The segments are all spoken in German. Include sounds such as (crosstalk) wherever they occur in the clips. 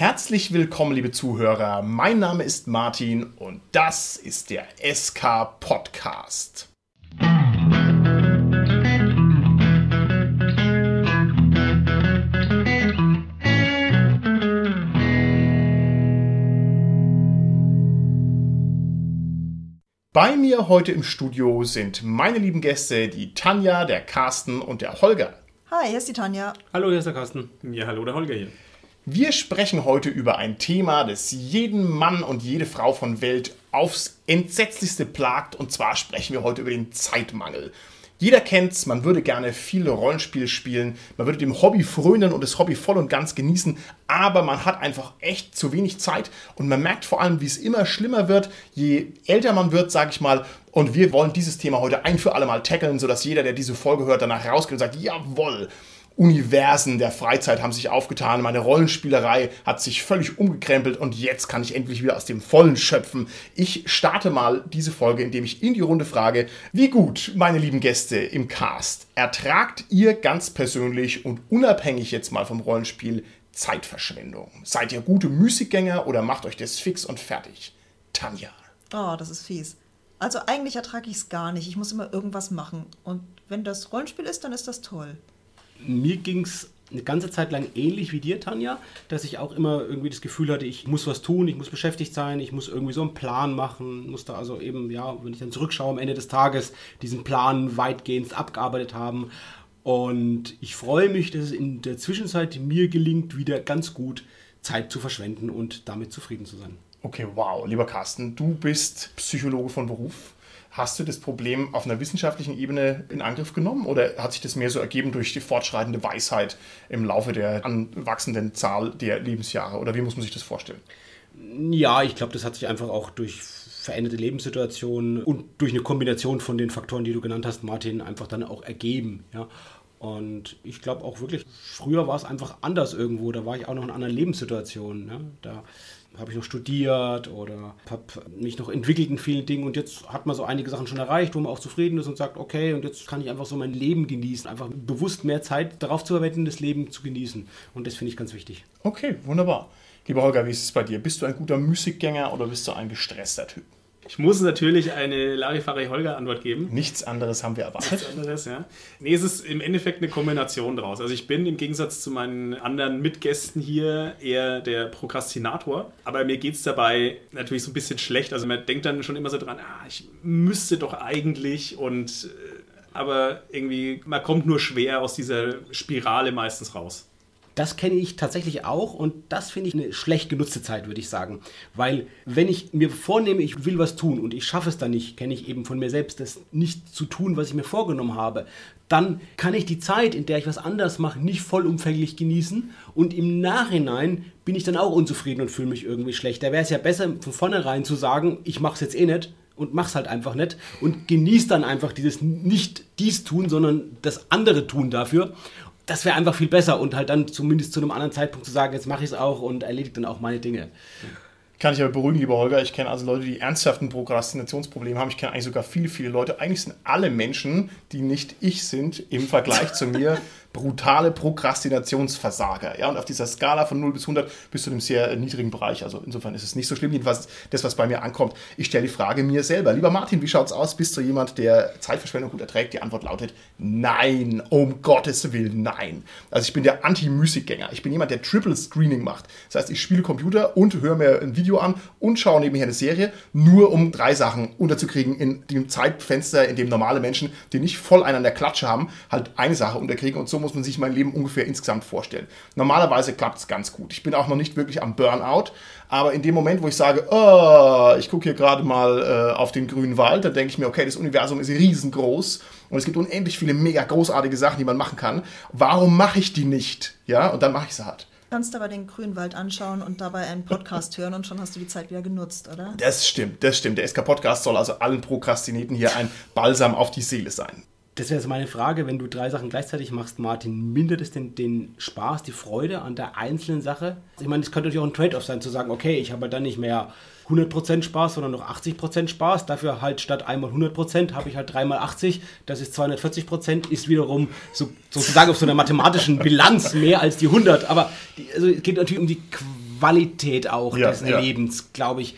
Herzlich willkommen, liebe Zuhörer. Mein Name ist Martin und das ist der SK Podcast. Bei mir heute im Studio sind meine lieben Gäste, die Tanja, der Carsten und der Holger. Hi, hier ist die Tanja. Hallo, hier ist der Carsten. Ja, hallo, der Holger hier. Wir sprechen heute über ein Thema, das jeden Mann und jede Frau von Welt aufs Entsetzlichste plagt. Und zwar sprechen wir heute über den Zeitmangel. Jeder kennt's, man würde gerne viele Rollenspiele spielen, man würde dem Hobby frönen und das Hobby voll und ganz genießen, aber man hat einfach echt zu wenig Zeit und man merkt vor allem, wie es immer schlimmer wird, je älter man wird, sage ich mal. Und wir wollen dieses Thema heute ein für alle Mal tackeln, sodass jeder, der diese Folge hört, danach rausgeht und sagt, jawohl, Universen der Freizeit haben sich aufgetan, meine Rollenspielerei hat sich völlig umgekrempelt und jetzt kann ich endlich wieder aus dem Vollen schöpfen. Ich starte mal diese Folge, indem ich in die Runde frage, wie gut, meine lieben Gäste im Cast, ertragt ihr ganz persönlich und unabhängig jetzt mal vom Rollenspiel Zeitverschwendung? Seid ihr gute Musikgänger oder macht euch das fix und fertig? Tanja. Oh, das ist fies. Also eigentlich ertrage ich es gar nicht. Ich muss immer irgendwas machen. Und wenn das Rollenspiel ist, dann ist das toll mir ging es eine ganze Zeit lang ähnlich wie dir, Tanja, dass ich auch immer irgendwie das Gefühl hatte, ich muss was tun, ich muss beschäftigt sein, ich muss irgendwie so einen Plan machen, musste also eben, ja, wenn ich dann zurückschaue am Ende des Tages, diesen Plan weitgehend abgearbeitet haben. Und ich freue mich, dass es in der Zwischenzeit mir gelingt, wieder ganz gut Zeit zu verschwenden und damit zufrieden zu sein. Okay, wow. Lieber Carsten, du bist Psychologe von Beruf. Hast du das Problem auf einer wissenschaftlichen Ebene in Angriff genommen oder hat sich das mehr so ergeben durch die fortschreitende Weisheit im Laufe der anwachsenden Zahl der Lebensjahre? Oder wie muss man sich das vorstellen? Ja, ich glaube, das hat sich einfach auch durch veränderte Lebenssituationen und durch eine Kombination von den Faktoren, die du genannt hast, Martin, einfach dann auch ergeben. Ja. Und ich glaube auch wirklich, früher war es einfach anders irgendwo. Da war ich auch noch in einer anderen Lebenssituation. Ne? Da habe ich noch studiert oder habe mich noch entwickelt in vielen Dingen und jetzt hat man so einige Sachen schon erreicht, wo man auch zufrieden ist und sagt, okay, und jetzt kann ich einfach so mein Leben genießen, einfach bewusst mehr Zeit darauf zu verwenden, das Leben zu genießen. Und das finde ich ganz wichtig. Okay, wunderbar. Lieber Holger, wie ist es bei dir? Bist du ein guter Musikgänger oder bist du ein gestresster Typ? Ich muss natürlich eine Larifari-Holger-Antwort geben. Nichts anderes haben wir erwartet. Nichts anderes, ja. Nee, es ist im Endeffekt eine Kombination daraus. Also ich bin im Gegensatz zu meinen anderen Mitgästen hier eher der Prokrastinator. Aber mir geht es dabei natürlich so ein bisschen schlecht. Also man denkt dann schon immer so dran, ah, ich müsste doch eigentlich und äh, aber irgendwie, man kommt nur schwer aus dieser Spirale meistens raus. Das kenne ich tatsächlich auch und das finde ich eine schlecht genutzte Zeit, würde ich sagen. Weil wenn ich mir vornehme, ich will was tun und ich schaffe es dann nicht, kenne ich eben von mir selbst, das nicht zu tun, was ich mir vorgenommen habe, dann kann ich die Zeit, in der ich was anders mache, nicht vollumfänglich genießen und im Nachhinein bin ich dann auch unzufrieden und fühle mich irgendwie schlecht. Da wäre es ja besser, von vornherein zu sagen, ich mache es jetzt eh nicht und mach's halt einfach nicht und genieß dann einfach dieses nicht dies tun, sondern das andere tun dafür das wäre einfach viel besser und halt dann zumindest zu einem anderen Zeitpunkt zu sagen, jetzt mache ich es auch und erledige dann auch meine Dinge. Kann ich aber beruhigen, lieber Holger. Ich kenne also Leute, die ernsthaften Prokrastinationsprobleme haben. Ich kenne eigentlich sogar viele, viele Leute. Eigentlich sind alle Menschen, die nicht ich sind, im Vergleich zu mir (laughs) brutale Prokrastinationsversager. Ja, und auf dieser Skala von 0 bis 100 bist du in einem sehr niedrigen Bereich. Also insofern ist es nicht so schlimm. Jedenfalls das, was bei mir ankommt. Ich stelle die Frage mir selber. Lieber Martin, wie schaut's aus? Bist du jemand, der Zeitverschwendung gut erträgt? Die Antwort lautet nein. Um Gottes Willen, nein. Also ich bin der Anti-Musikgänger. Ich bin jemand, der Triple Screening macht. Das heißt, ich spiele Computer und höre mir ein Video an und schaue nebenher eine Serie, nur um drei Sachen unterzukriegen in dem Zeitfenster, in dem normale Menschen, die nicht voll einen an der Klatsche haben, halt eine Sache unterkriegen und so muss man sich mein Leben ungefähr insgesamt vorstellen. Normalerweise klappt es ganz gut. Ich bin auch noch nicht wirklich am Burnout, aber in dem Moment, wo ich sage, oh, ich gucke hier gerade mal äh, auf den grünen Wald, dann denke ich mir, okay, das Universum ist riesengroß und es gibt unendlich viele mega großartige Sachen, die man machen kann. Warum mache ich die nicht? Ja, und dann mache ich sie halt kannst aber den Grünwald anschauen und dabei einen Podcast hören und schon hast du die Zeit wieder genutzt, oder? Das stimmt, das stimmt. Der SK-Podcast soll also allen Prokrastineten hier ein Balsam auf die Seele sein das wäre jetzt meine Frage, wenn du drei Sachen gleichzeitig machst, Martin, mindert es denn den Spaß, die Freude an der einzelnen Sache? Ich meine, es könnte natürlich auch ein Trade-off sein, zu sagen, okay, ich habe halt dann nicht mehr 100% Spaß, sondern noch 80% Spaß. Dafür halt statt einmal 100% habe ich halt dreimal 80. Das ist 240%, ist wiederum so, sozusagen auf so einer mathematischen Bilanz mehr als die 100. Aber die, also es geht natürlich um die Qualität auch Ja, des ja. Erlebens, glaube ich.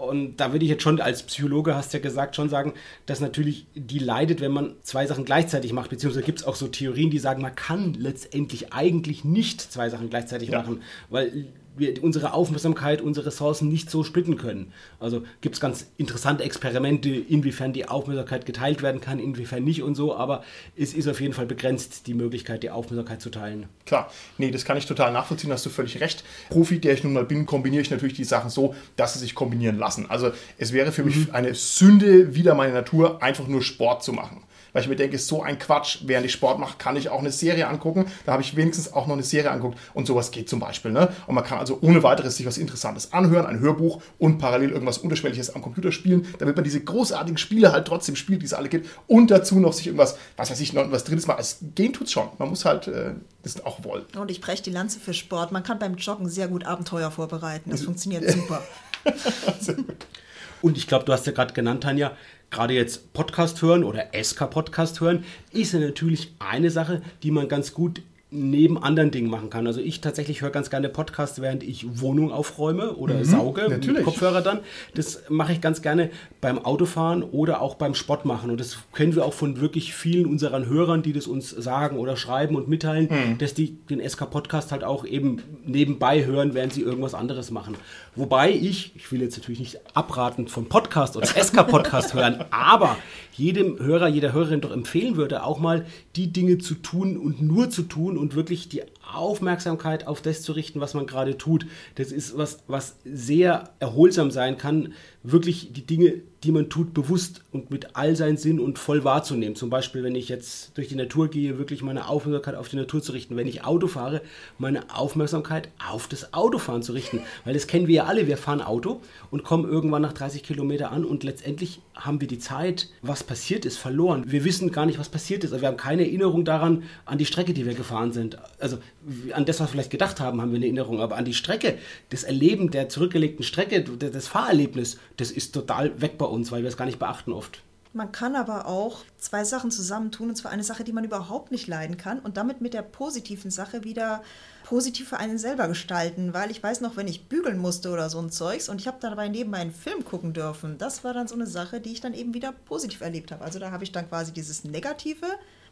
Und da würde ich jetzt schon als Psychologe, hast du ja gesagt, schon sagen, dass natürlich die leidet, wenn man zwei Sachen gleichzeitig macht. Beziehungsweise gibt es auch so Theorien, die sagen, man kann letztendlich eigentlich nicht zwei Sachen gleichzeitig Ja. machen, weil wir unsere Aufmerksamkeit, unsere Ressourcen nicht so splitten können. Also gibt es ganz interessante Experimente, inwiefern die Aufmerksamkeit geteilt werden kann, inwiefern nicht und so, aber es ist auf jeden Fall begrenzt, die Möglichkeit, die Aufmerksamkeit zu teilen. Klar, nee, das kann ich total nachvollziehen, hast du völlig recht. Profi, der ich nun mal bin, kombiniere ich natürlich die Sachen so, dass sie sich kombinieren lassen. Also es wäre für mich eine Sünde wider meine Natur, einfach nur Sport zu machen. Weil ich mir denke, ist so ein Quatsch, während ich Sport mache, kann ich auch eine Serie angucken. Da habe ich wenigstens auch noch eine Serie angeguckt und sowas geht zum Beispiel. Ne? Und man kann also ohne weiteres sich was Interessantes anhören, ein Hörbuch und parallel irgendwas Unterschwelliges am Computer spielen, damit man diese großartigen Spiele halt trotzdem spielt, die es alle gibt. Und dazu noch sich irgendwas, was weiß ich, noch was drittes mal. Es gehen tut's schon. Man muss halt äh, das auch wollen. Und ich breche die Lanze für Sport. Man kann beim Joggen sehr gut Abenteuer vorbereiten. Das funktioniert super. (laughs) Und ich glaube, du hast ja gerade genannt, Tanja, gerade jetzt Podcast hören oder SK-Podcast hören, ist ja natürlich eine Sache, die man ganz gut neben anderen Dingen machen kann. Also ich tatsächlich höre ganz gerne Podcasts, während ich Wohnung aufräume oder sauge mit natürlich. Kopfhörer dann. Das mache ich ganz gerne beim Autofahren oder auch beim Sport machen. Und das kennen wir auch von wirklich vielen unseren Hörern, die das uns sagen oder schreiben und mitteilen, dass die den SK-Podcast halt auch eben nebenbei hören, während sie irgendwas anderes machen. Wobei ich, ich will jetzt natürlich nicht abraten vom Podcast oder SK-Podcast hören, aber jedem Hörer, jeder Hörerin doch empfehlen würde, auch mal die Dinge zu tun und nur zu tun und wirklich die Aufmerksamkeit auf das zu richten, was man gerade tut. Das ist was, was sehr erholsam sein kann, wirklich die Dinge, die man tut, bewusst und mit all seinen Sinn und voll wahrzunehmen. Zum Beispiel, wenn ich jetzt durch die Natur gehe, wirklich meine Aufmerksamkeit auf die Natur zu richten. Wenn ich Auto fahre, meine Aufmerksamkeit auf das Autofahren zu richten. Weil das kennen wir ja alle, wir fahren Auto und kommen irgendwann nach 30 Kilometer an und letztendlich haben wir die Zeit, was passiert ist, verloren. Wir wissen gar nicht, was passiert ist. Also wir haben keine Erinnerung daran, an die Strecke, die wir gefahren sind. Also an das, was wir vielleicht gedacht haben, haben wir eine Erinnerung, aber an die Strecke, das Erleben der zurückgelegten Strecke, das Fahrerlebnis, das ist total weg bei uns, weil wir es gar nicht beachten oft. Man kann aber auch zwei Sachen zusammentun, und zwar eine Sache, die man überhaupt nicht leiden kann und damit mit der positiven Sache wieder positiv für einen selber gestalten, weil ich weiß noch, wenn ich bügeln musste oder so ein Zeugs und ich habe dabei nebenbei einen Film gucken dürfen, das war dann so eine Sache, die ich dann eben wieder positiv erlebt habe. Also da habe ich dann quasi dieses negative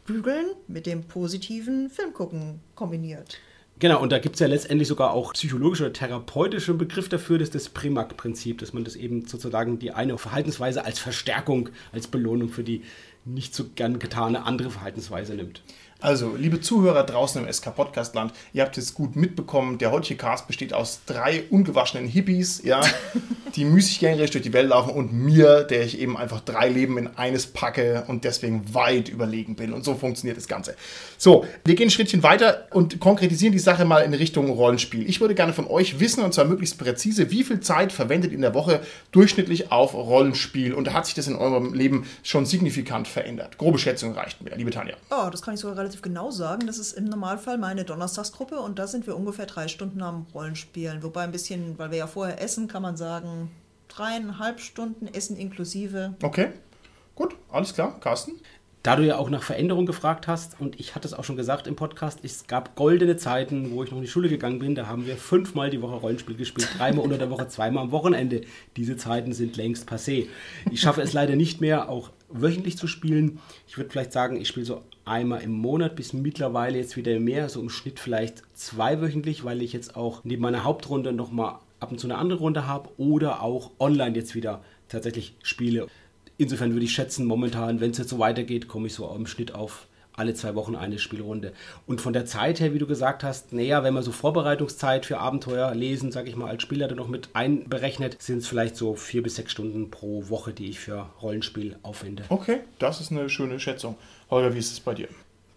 Bügeln mit dem positiven Film gucken kombiniert. Genau, und da gibt es ja letztendlich sogar auch psychologische oder therapeutische Begriff dafür, das ist das Primak-Prinzip, dass man das eben sozusagen die eine Verhaltensweise als Verstärkung, als Belohnung für die nicht so gern getane andere Verhaltensweise nimmt. Also, liebe Zuhörer draußen im SK Podcast Land, ihr habt es gut mitbekommen. Der heutige Cast besteht aus drei ungewaschenen Hippies, ja, (laughs) die müßiggängerisch durch die Welt laufen und mir, der ich eben einfach drei Leben in eines packe und deswegen weit überlegen bin. Und so funktioniert das Ganze. So, wir gehen ein Schrittchen weiter und konkretisieren die Sache mal in Richtung Rollenspiel. Ich würde gerne von euch wissen, und zwar möglichst präzise, wie viel Zeit verwendet ihr in der Woche durchschnittlich auf Rollenspiel und hat sich das in eurem Leben schon signifikant verändert? Grobe Schätzung reicht mir, liebe Tanja. Oh, das kann ich sogar relativ genau sagen. Das ist im Normalfall meine Donnerstagsgruppe und da sind wir ungefähr drei Stunden am Rollenspielen. Wobei ein bisschen, weil wir ja vorher essen, kann man sagen, dreieinhalb Stunden Essen inklusive. Okay, gut, alles klar. Carsten? Da du ja auch nach Veränderung gefragt hast, und ich hatte es auch schon gesagt im Podcast, es gab goldene Zeiten, wo ich noch in die Schule gegangen bin, da haben wir fünfmal die Woche Rollenspiel gespielt, dreimal unter der Woche, zweimal am Wochenende. Diese Zeiten sind längst passé. Ich schaffe es leider nicht mehr, auch wöchentlich zu spielen. Ich würde vielleicht sagen, ich spiele so einmal im Monat bis mittlerweile jetzt wieder mehr, so im Schnitt vielleicht zweiwöchentlich, weil ich jetzt auch neben meiner Hauptrunde nochmal ab und zu eine andere Runde habe oder auch online jetzt wieder tatsächlich spiele. Insofern würde ich schätzen, momentan, wenn es jetzt so weitergeht, komme ich so im Schnitt auf alle zwei Wochen eine Spielrunde. Und von der Zeit her, wie du gesagt hast, naja, wenn man so Vorbereitungszeit für Abenteuer lesen, sage ich mal, als Spieler dann noch mit einberechnet, sind es vielleicht so vier bis sechs Stunden pro Woche, die ich für Rollenspiel aufwende. Okay, das ist eine schöne Schätzung. Holger, wie ist es bei dir?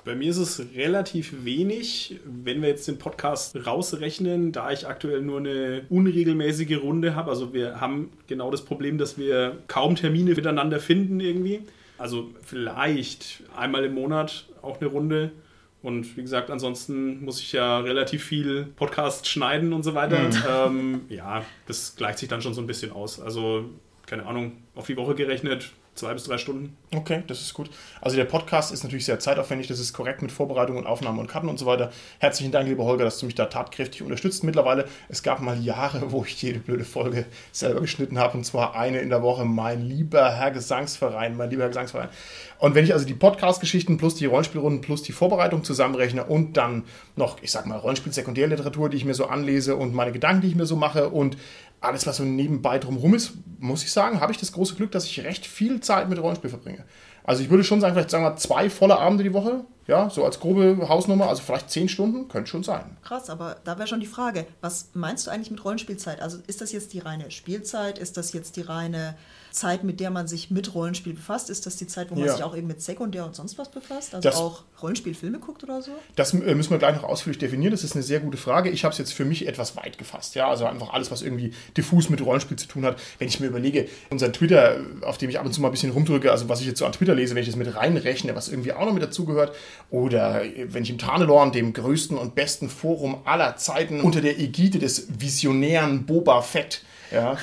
Bei mir ist es relativ wenig, wenn wir jetzt den Podcast rausrechnen, da ich aktuell nur eine unregelmäßige Runde habe. Also wir haben genau das Problem, dass wir kaum Termine miteinander finden irgendwie. Also vielleicht einmal im Monat auch eine Runde. Und wie gesagt, ansonsten muss ich ja relativ viel Podcast schneiden und so weiter. (laughs) Ähm, ja, das gleicht sich dann schon so ein bisschen aus. Also keine Ahnung, auf die Woche gerechnet zwei bis drei Stunden. Okay, das ist gut. Also der Podcast ist natürlich sehr zeitaufwendig, das ist korrekt mit Vorbereitung und Aufnahme und Karten und so weiter. Herzlichen Dank, lieber Holger, dass du mich da tatkräftig unterstützt. Mittlerweile, es gab mal Jahre, wo ich jede blöde Folge selber geschnitten habe und zwar eine in der Woche. Mein lieber Herr Gesangsverein, mein lieber Herr Gesangsverein. Und wenn ich also die Podcast-Geschichten plus die Rollenspielrunden plus die Vorbereitung zusammenrechne und dann noch, ich sag mal, Rollenspiel-Sekundärliteratur, die ich mir so anlese und meine Gedanken, die ich mir so mache und alles, was so nebenbei drumherum ist, muss ich sagen, habe ich das große Glück, dass ich recht viel Zeit mit Rollenspiel verbringe. Also ich würde schon sagen, vielleicht sagen wir zwei volle Abende die Woche, ja, so als grobe Hausnummer, also vielleicht zehn Stunden, könnte schon sein. Krass, aber da wäre schon die Frage, was meinst du eigentlich mit Rollenspielzeit? Also ist das jetzt die reine Spielzeit? Ist das jetzt die reine Zeit, mit der man sich mit Rollenspiel befasst? Ist das die Zeit, wo man Ja. sich auch eben mit Sekundär und sonst was befasst? Also Das- auch Rollenspielfilme guckt oder so? Das äh, müssen wir gleich noch ausführlich definieren. Das ist eine sehr gute Frage. Ich habe es jetzt für mich etwas weit gefasst. Ja, also einfach alles, was irgendwie diffus mit Rollenspiel zu tun hat. Wenn ich mir überlege, unser Twitter, auf dem ich ab und zu mal ein bisschen rumdrücke, also was ich jetzt so an Twitter lese, wenn ich das mit reinrechne, was irgendwie auch noch mit dazugehört, oder wenn ich im Tarnelorn, dem größten und besten Forum aller Zeiten, unter der Ägide des visionären Boba Fett, ja,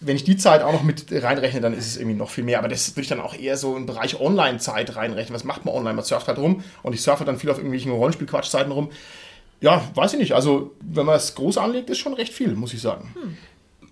wenn ich die Zeit auch noch mit reinrechne, dann ist es irgendwie noch viel mehr. Aber das würde ich dann auch eher so im Bereich Online-Zeit reinrechnen. Was macht man online? Man surft halt rum und ich surfe dann viel auf irgendwelchen Rollenspiel-Quatschzeiten rum. Ja, weiß ich nicht. Also, wenn man es groß anlegt, ist schon recht viel, muss ich sagen.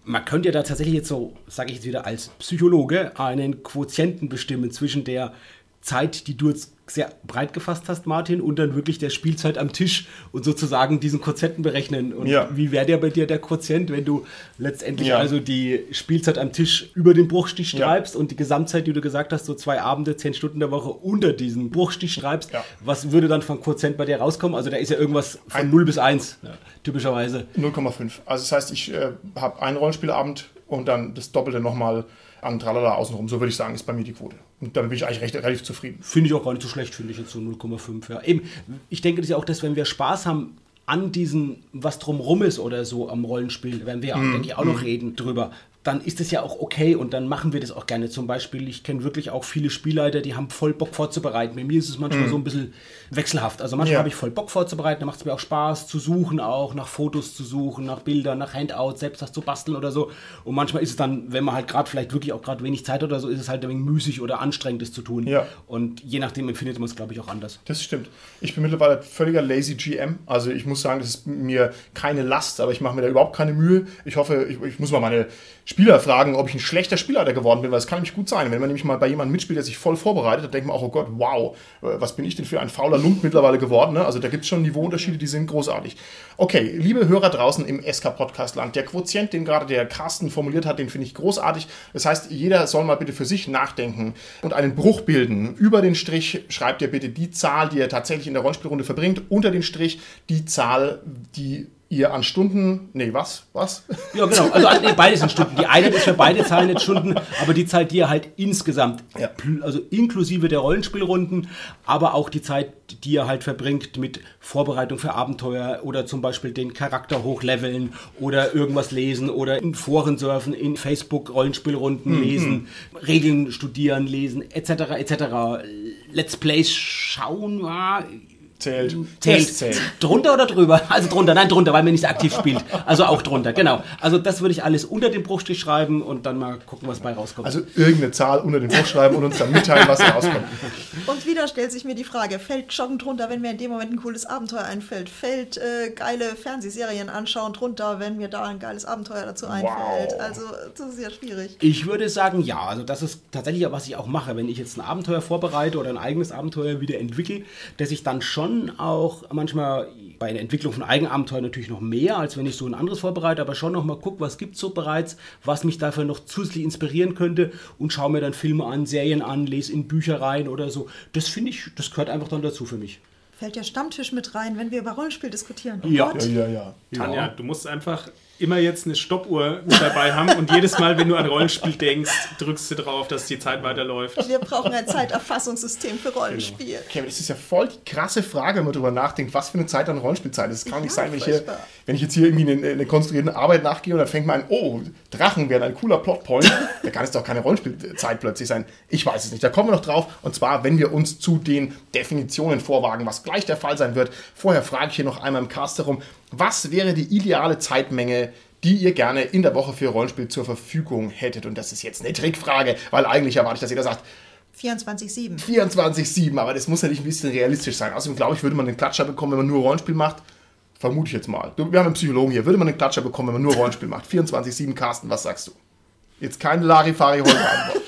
man könnte ja da tatsächlich jetzt so, sage ich jetzt wieder als Psychologe, einen Quotienten bestimmen zwischen der Zeit, die du jetzt sehr breit gefasst hast, Martin, und dann wirklich der Spielzeit am Tisch und sozusagen diesen Quotienten berechnen. Und Ja. wie wäre der bei dir der Quotient, wenn du letztendlich Ja. also die Spielzeit am Tisch über den Bruchstich Ja. schreibst und die Gesamtzeit, die du gesagt hast, so zwei Abende, zehn Stunden der Woche unter diesen Bruchstich schreibst, Ja. was würde dann von Quotient bei dir rauskommen? Also da ist ja irgendwas von Ein- 0 bis 1, typischerweise. 0,5. Also, das heißt, ich äh, habe einen Rollenspielabend und dann das Doppelte nochmal an Tralala außenrum. So würde ich sagen, ist bei mir die Quote. Und damit bin ich eigentlich recht, relativ zufrieden. Finde ich auch gar nicht so schlecht, finde ich jetzt so 0,5. Ja. Eben, ich denke das ist ja auch, dass wenn wir Spaß haben an diesen, was drumrum ist oder so am Rollenspiel, werden wir, Mhm. denke ich, auch noch reden drüber, dann ist es ja auch okay und dann machen wir das auch gerne. Zum Beispiel, ich kenne wirklich auch viele Spielleiter, die haben voll Bock vorzubereiten. Bei mir ist es manchmal so ein bisschen wechselhaft. Also manchmal. Ja. habe ich voll Bock vorzubereiten, da macht es mir auch Spaß zu suchen, auch nach Fotos zu suchen, nach Bildern, nach Handouts, selbst was zu basteln oder so. Und manchmal ist es dann, wenn man halt gerade vielleicht wirklich auch gerade wenig Zeit hat oder so, ist es halt ein wenig müßig oder anstrengend, das zu tun. Ja. Und je nachdem empfindet man es, glaube ich, auch anders. Das stimmt. Ich bin mittlerweile völliger lazy GM. Also ich muss sagen, das ist mir keine Last, aber ich mache mir da überhaupt keine Mühe. Ich hoffe, ich, ich muss mal meine Spieler fragen, ob ich ein schlechter Spielleiter geworden bin, weil es kann nämlich gut sein. Wenn man nämlich mal bei jemandem mitspielt, der sich voll vorbereitet, dann denkt man auch, oh Gott, wow, äh, was bin ich denn für ein fauler Lump mittlerweile geworden. Ne? Also da gibt es schon Niveauunterschiede, die sind großartig. Okay, liebe Hörer draußen im SK-Podcast-Land, der Quotient, den gerade der Carsten formuliert hat, den finde ich großartig. Das heißt, jeder soll mal bitte für sich nachdenken und einen Bruch bilden. Über den Strich schreibt ihr bitte die Zahl, die ihr tatsächlich in der Rollenspielrunde verbringt. Unter den Strich die Zahl, die ihr an Stunden. Nee, was? Was? (laughs) Ja, genau. Also nee, beide sind Stunden. Die eine ist für beide Zahlen jetzt Stunden, aber die Zeit, die ihr halt insgesamt, Ja. also inklusive der Rollenspielrunden, aber auch die Zeit, die ihr halt verbringt mit Vorbereitung für Abenteuer oder zum Beispiel den Charakter hochleveln oder irgendwas lesen oder in Foren surfen, in Facebook Rollenspielrunden lesen, Regeln studieren, lesen, etc. etc. Let's Plays schauen, Zählt. Zählt. Zählt. Drunter oder drüber? Also drunter, nein, drunter, weil man nicht aktiv spielt. Also auch drunter, genau. Also das würde ich alles unter dem Bruchstrich schreiben und dann mal gucken, was bei rauskommt. Also irgendeine Zahl unter den Bruch schreiben und uns dann mitteilen, was da rauskommt. Und wieder stellt sich mir die Frage, fällt Joggen drunter, wenn mir in dem Moment ein cooles Abenteuer einfällt? Fällt äh, geile Fernsehserien anschauen drunter, wenn mir da ein geiles Abenteuer dazu einfällt? Also das ist ja schwierig. Ich würde sagen, ja. Also das ist tatsächlich, was ich auch mache. Wenn ich jetzt ein Abenteuer vorbereite oder ein eigenes Abenteuer wieder entwickle, dass ich dann schon auch manchmal bei der Entwicklung von Eigenabenteuern natürlich noch mehr, als wenn ich so ein anderes vorbereite, aber schon noch mal gucke, was gibt es so bereits, was mich dafür noch zusätzlich inspirieren könnte und schaue mir dann Filme an, Serien an, lese in Bücher rein oder so. Das finde ich, das gehört einfach dann dazu für mich. Fällt der Stammtisch mit rein, wenn wir über Rollenspiel diskutieren? Oh Ja. Ja, ja, ja. Tanja, du musst einfach immer jetzt eine Stoppuhr mit dabei haben und jedes Mal, wenn du an Rollenspiel denkst, drückst du drauf, dass die Zeit weiterläuft. Wir brauchen ein Zeiterfassungssystem für Rollenspiel. Kevin, das ist ja voll die krasse Frage, wenn man darüber nachdenkt, was für eine Zeit an Rollenspielzeit ist. Es kann nicht Ja, sein, wenn ich, hier, wenn ich jetzt hier irgendwie eine, eine konstruierte Arbeit nachgehe und dann fängt man an, oh, Drachen wären ein cooler Plotpoint. da kann es doch keine Rollenspielzeit plötzlich sein. Ich weiß es nicht. Da kommen wir noch drauf. Und zwar, wenn wir uns zu den Definitionen vorwagen, was gleich der Fall sein wird. Vorher frage ich hier noch einmal im Cast herum, was wäre die ideale Zeitmenge, die ihr gerne in der Woche für Rollenspiel zur Verfügung hättet. Und das ist jetzt eine Trickfrage, weil eigentlich erwarte ich, dass jeder sagt, 24-7. 24-7, aber das muss ja nicht ein bisschen realistisch sein. Außerdem glaube ich, würde man einen Klatscher bekommen, wenn man nur Rollenspiel macht. Vermute ich jetzt mal. Wir haben einen Psychologen hier. Würde man einen Klatscher bekommen, wenn man nur Rollenspiel macht? 24-7, Carsten, was sagst du? Jetzt keine Larifari-Holger-Antwort.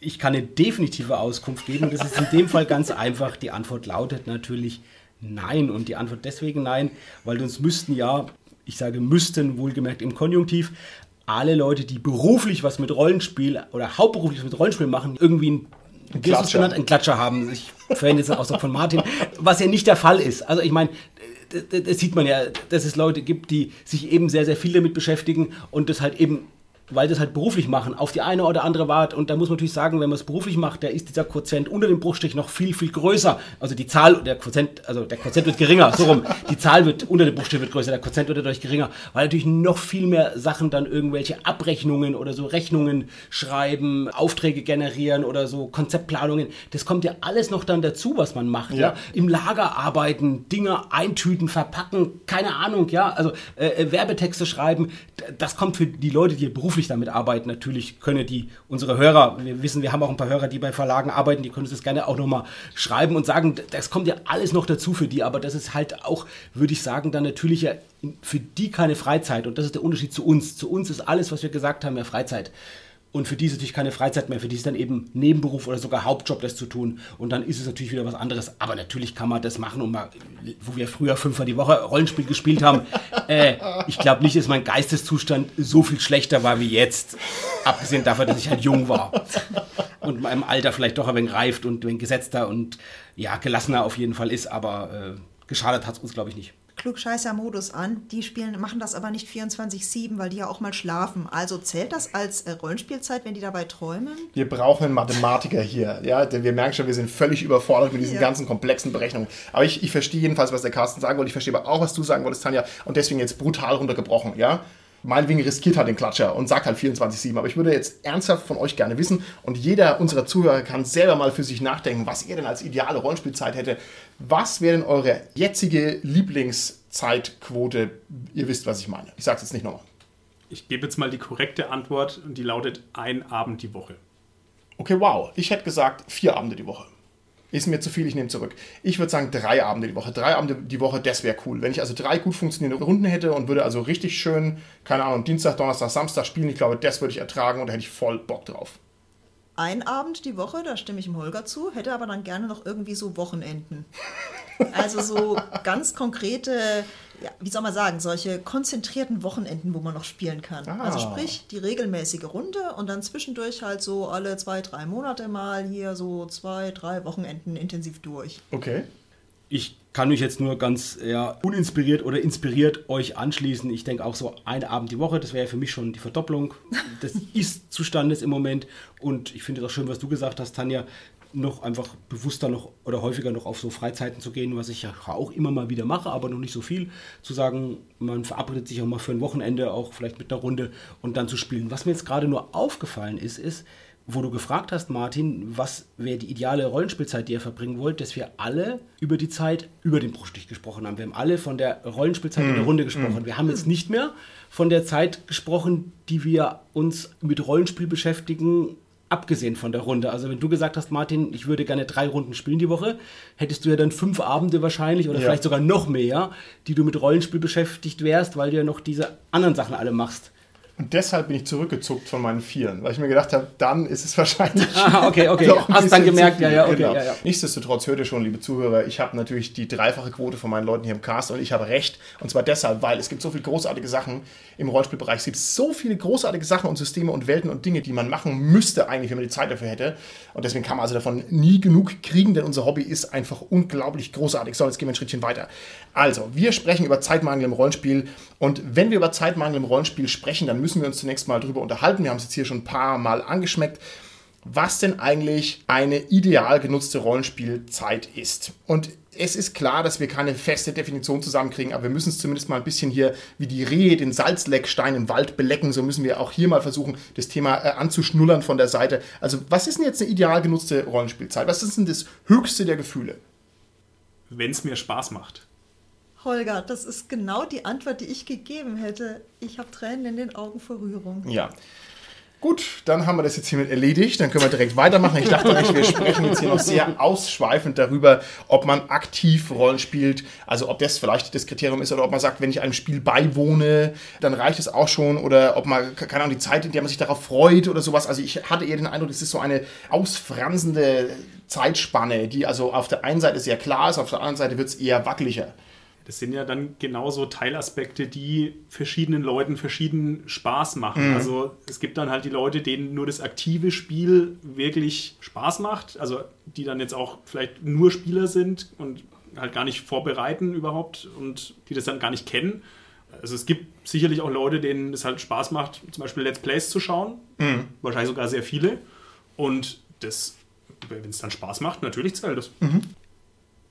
Ich kann eine definitive Auskunft geben. Das ist in dem Fall ganz einfach. Die Antwort lautet natürlich nein. Und die Antwort deswegen nein, weil uns müssten ja, ich sage müssten, wohlgemerkt im Konjunktiv, alle Leute, die beruflich was mit Rollenspiel oder hauptberuflich was mit Rollenspiel machen, irgendwie ein Klatscher. genannt? Ein Klatscher haben. Ich verwende jetzt den Ausdruck von Martin, was ja nicht der Fall ist. Also ich meine, das sieht man ja, dass es Leute gibt, die sich eben sehr, sehr viel damit beschäftigen und das halt eben weil das halt beruflich machen, auf die eine oder andere Art. Und da muss man natürlich sagen, wenn man es beruflich macht, da ist dieser Quotient unter dem Bruchstrich noch viel, viel größer. Also die Zahl, der Quotient, also der Quotient wird geringer, so rum. Die Zahl wird unter dem Bruchstrich wird größer, der Quotient wird dadurch geringer, weil natürlich noch viel mehr Sachen dann irgendwelche Abrechnungen oder so Rechnungen schreiben, Aufträge generieren oder so Konzeptplanungen. Das kommt ja alles noch dann dazu, was man macht. Ja. Ja. Im Lager arbeiten, Dinge eintüten, verpacken, keine Ahnung, ja, also äh, äh, Werbetexte schreiben, das kommt für die Leute, die beruflich damit arbeiten, natürlich können die, unsere Hörer, wir wissen, wir haben auch ein paar Hörer, die bei Verlagen arbeiten, die können uns das gerne auch nochmal schreiben und sagen, das kommt ja alles noch dazu für die, aber das ist halt auch, würde ich sagen, dann natürlich ja für die keine Freizeit und das ist der Unterschied zu uns. Zu uns ist alles, was wir gesagt haben, ja Freizeit. Und für die ist natürlich keine Freizeit mehr, für die ist dann eben Nebenberuf oder sogar Hauptjob, das zu tun. Und dann ist es natürlich wieder was anderes. Aber natürlich kann man das machen, um mal, wo wir früher fünfmal die Woche Rollenspiel gespielt haben. (laughs) äh, ich glaube nicht, dass mein Geisteszustand so viel schlechter war wie jetzt. Abgesehen davon, dass ich halt jung war. Und meinem Alter vielleicht doch ein wenig reift und ein wenig gesetzter und ja, gelassener auf jeden Fall ist. Aber äh, geschadet hat es uns, glaube ich, nicht. Klugscheißer-Modus an. Die spielen, machen das aber nicht 24-7, weil die ja auch mal schlafen. Also zählt das als äh, Rollenspielzeit, wenn die dabei träumen? Wir brauchen einen Mathematiker hier. Ja, denn wir merken schon, wir sind völlig überfordert mit diesen Ja. ganzen komplexen Berechnungen. Aber ich, ich verstehe jedenfalls, was der Carsten sagen wollte. Ich verstehe aber auch, was du sagen wolltest, Tanja. Und deswegen jetzt brutal runtergebrochen. Ja, meinetwegen riskiert halt den Klatscher und sagt halt 24-7. Aber ich würde jetzt ernsthaft von euch gerne wissen und jeder unserer Zuhörer kann selber mal für sich nachdenken, was ihr denn als ideale Rollenspielzeit hätte. Was wäre denn eure jetzige Lieblingszeitquote? Ihr wisst, was ich meine. Ich sage es jetzt nicht nochmal. Ich gebe jetzt mal die korrekte Antwort und die lautet ein Abend die Woche. Okay, wow. Ich hätte gesagt, vier Abende die Woche. Ist mir zu viel, ich nehme zurück. Ich würde sagen, drei Abende die Woche. Drei Abende die Woche, das wäre cool. Wenn ich also drei gut funktionierende Runden hätte und würde also richtig schön, keine Ahnung, Dienstag, Donnerstag, Samstag spielen, ich glaube, das würde ich ertragen und da hätte ich voll Bock drauf. Ein Abend die Woche, da stimme ich dem Holger zu, hätte aber dann gerne noch irgendwie so Wochenenden. Also so (laughs) ganz konkrete, ja, wie soll man sagen, solche konzentrierten Wochenenden, wo man noch spielen kann. Ah. Also sprich, die regelmäßige Runde und dann zwischendurch halt so alle zwei, drei Monate mal hier so zwei, drei Wochenenden intensiv durch. Okay. Ich kann mich jetzt nur ganz ja, uninspiriert oder inspiriert euch anschließen. Ich denke auch so ein Abend die Woche, das wäre für mich schon die Verdopplung (laughs) des Ist-Zustandes im Moment. Und ich finde es auch schön, was du gesagt hast, Tanja, noch einfach bewusster noch oder häufiger noch auf so Freizeiten zu gehen, was ich ja auch immer mal wieder mache, aber noch nicht so viel. Zu sagen, man verabredet sich auch mal für ein Wochenende, auch vielleicht mit einer Runde und dann zu spielen. Was mir jetzt gerade nur aufgefallen ist, ist, wo du gefragt hast, Martin, was wäre die ideale Rollenspielzeit, die ihr verbringen wollt, dass wir alle über die Zeit über den Bruchstich gesprochen haben. Wir haben alle von der Rollenspielzeit in der Runde gesprochen. Wir haben jetzt nicht mehr von der Zeit gesprochen, die wir uns mit Rollenspiel beschäftigen, abgesehen von der Runde. Also wenn du gesagt hast, Martin, ich würde gerne drei Runden spielen die Woche, hättest du ja dann fünf Abende wahrscheinlich oder Ja. vielleicht sogar noch mehr, die du mit Rollenspiel beschäftigt wärst, weil du ja noch diese anderen Sachen alle machst. Und deshalb bin ich zurückgezuckt von meinen Vieren, weil ich mir gedacht habe, dann ist es wahrscheinlich. (laughs) Ah, okay, okay. doch Hast dann gemerkt, ja, ja, okay, Genau. ja, ja. Nichtsdestotrotz hört ihr schon, liebe Zuhörer, ich habe natürlich die dreifache Quote von meinen Leuten hier im Cast und ich habe recht. Und zwar deshalb, weil es gibt so viele großartige Sachen im Rollenspielbereich. Es gibt so viele großartige Sachen und Systeme und Welten und Dinge, die man machen müsste eigentlich, wenn man die Zeit dafür hätte. Und deswegen kann man also davon nie genug kriegen, denn unser Hobby ist einfach unglaublich großartig. So, jetzt gehen wir ein Schrittchen weiter. Also, wir sprechen über Zeitmangel im Rollenspiel. Und wenn wir über Zeitmangel im Rollenspiel sprechen, dann müssen wir uns zunächst mal drüber unterhalten. Wir haben es jetzt hier schon ein paar Mal angeschmeckt was denn eigentlich eine ideal genutzte Rollenspielzeit ist. Und es ist klar, dass wir keine feste Definition zusammenkriegen, aber wir müssen es zumindest mal ein bisschen hier wie die Rehe den Salzleckstein im Wald belecken. So müssen wir auch hier mal versuchen, das Thema äh, anzuschnullern von der Seite. Also, was ist denn jetzt eine ideal genutzte Rollenspielzeit? Was ist denn das höchste der Gefühle? Wenn es mir Spaß macht. Holger, das ist genau die Antwort, die ich gegeben hätte. Ich habe Tränen in den Augen vor Rührung. Ja. Gut, dann haben wir das jetzt hiermit erledigt. Dann können wir direkt weitermachen. Ich dachte eigentlich, wir sprechen jetzt hier noch sehr ausschweifend darüber, ob man aktiv Rollen spielt. Also ob das vielleicht das Kriterium ist oder ob man sagt, wenn ich einem Spiel beiwohne, dann reicht es auch schon. Oder ob man, keine Ahnung, die Zeit, in der man sich darauf freut oder sowas. Also ich hatte eher den Eindruck, es ist so eine ausfransende Zeitspanne, die also auf der einen Seite sehr klar ist, auf der anderen Seite wird es eher wackeliger. Das sind ja dann genauso Teilaspekte, die verschiedenen Leuten verschieden Spaß machen. Mhm. Also es gibt dann halt die Leute, denen nur das aktive Spiel wirklich Spaß macht. Also die dann jetzt auch vielleicht nur Spieler sind und halt gar nicht vorbereiten überhaupt und die das dann gar nicht kennen. Also es gibt sicherlich auch Leute, denen es halt Spaß macht, zum Beispiel Let's Plays zu schauen. Mhm. Wahrscheinlich sogar sehr viele. Und das, wenn es dann Spaß macht, natürlich zählt das. Mhm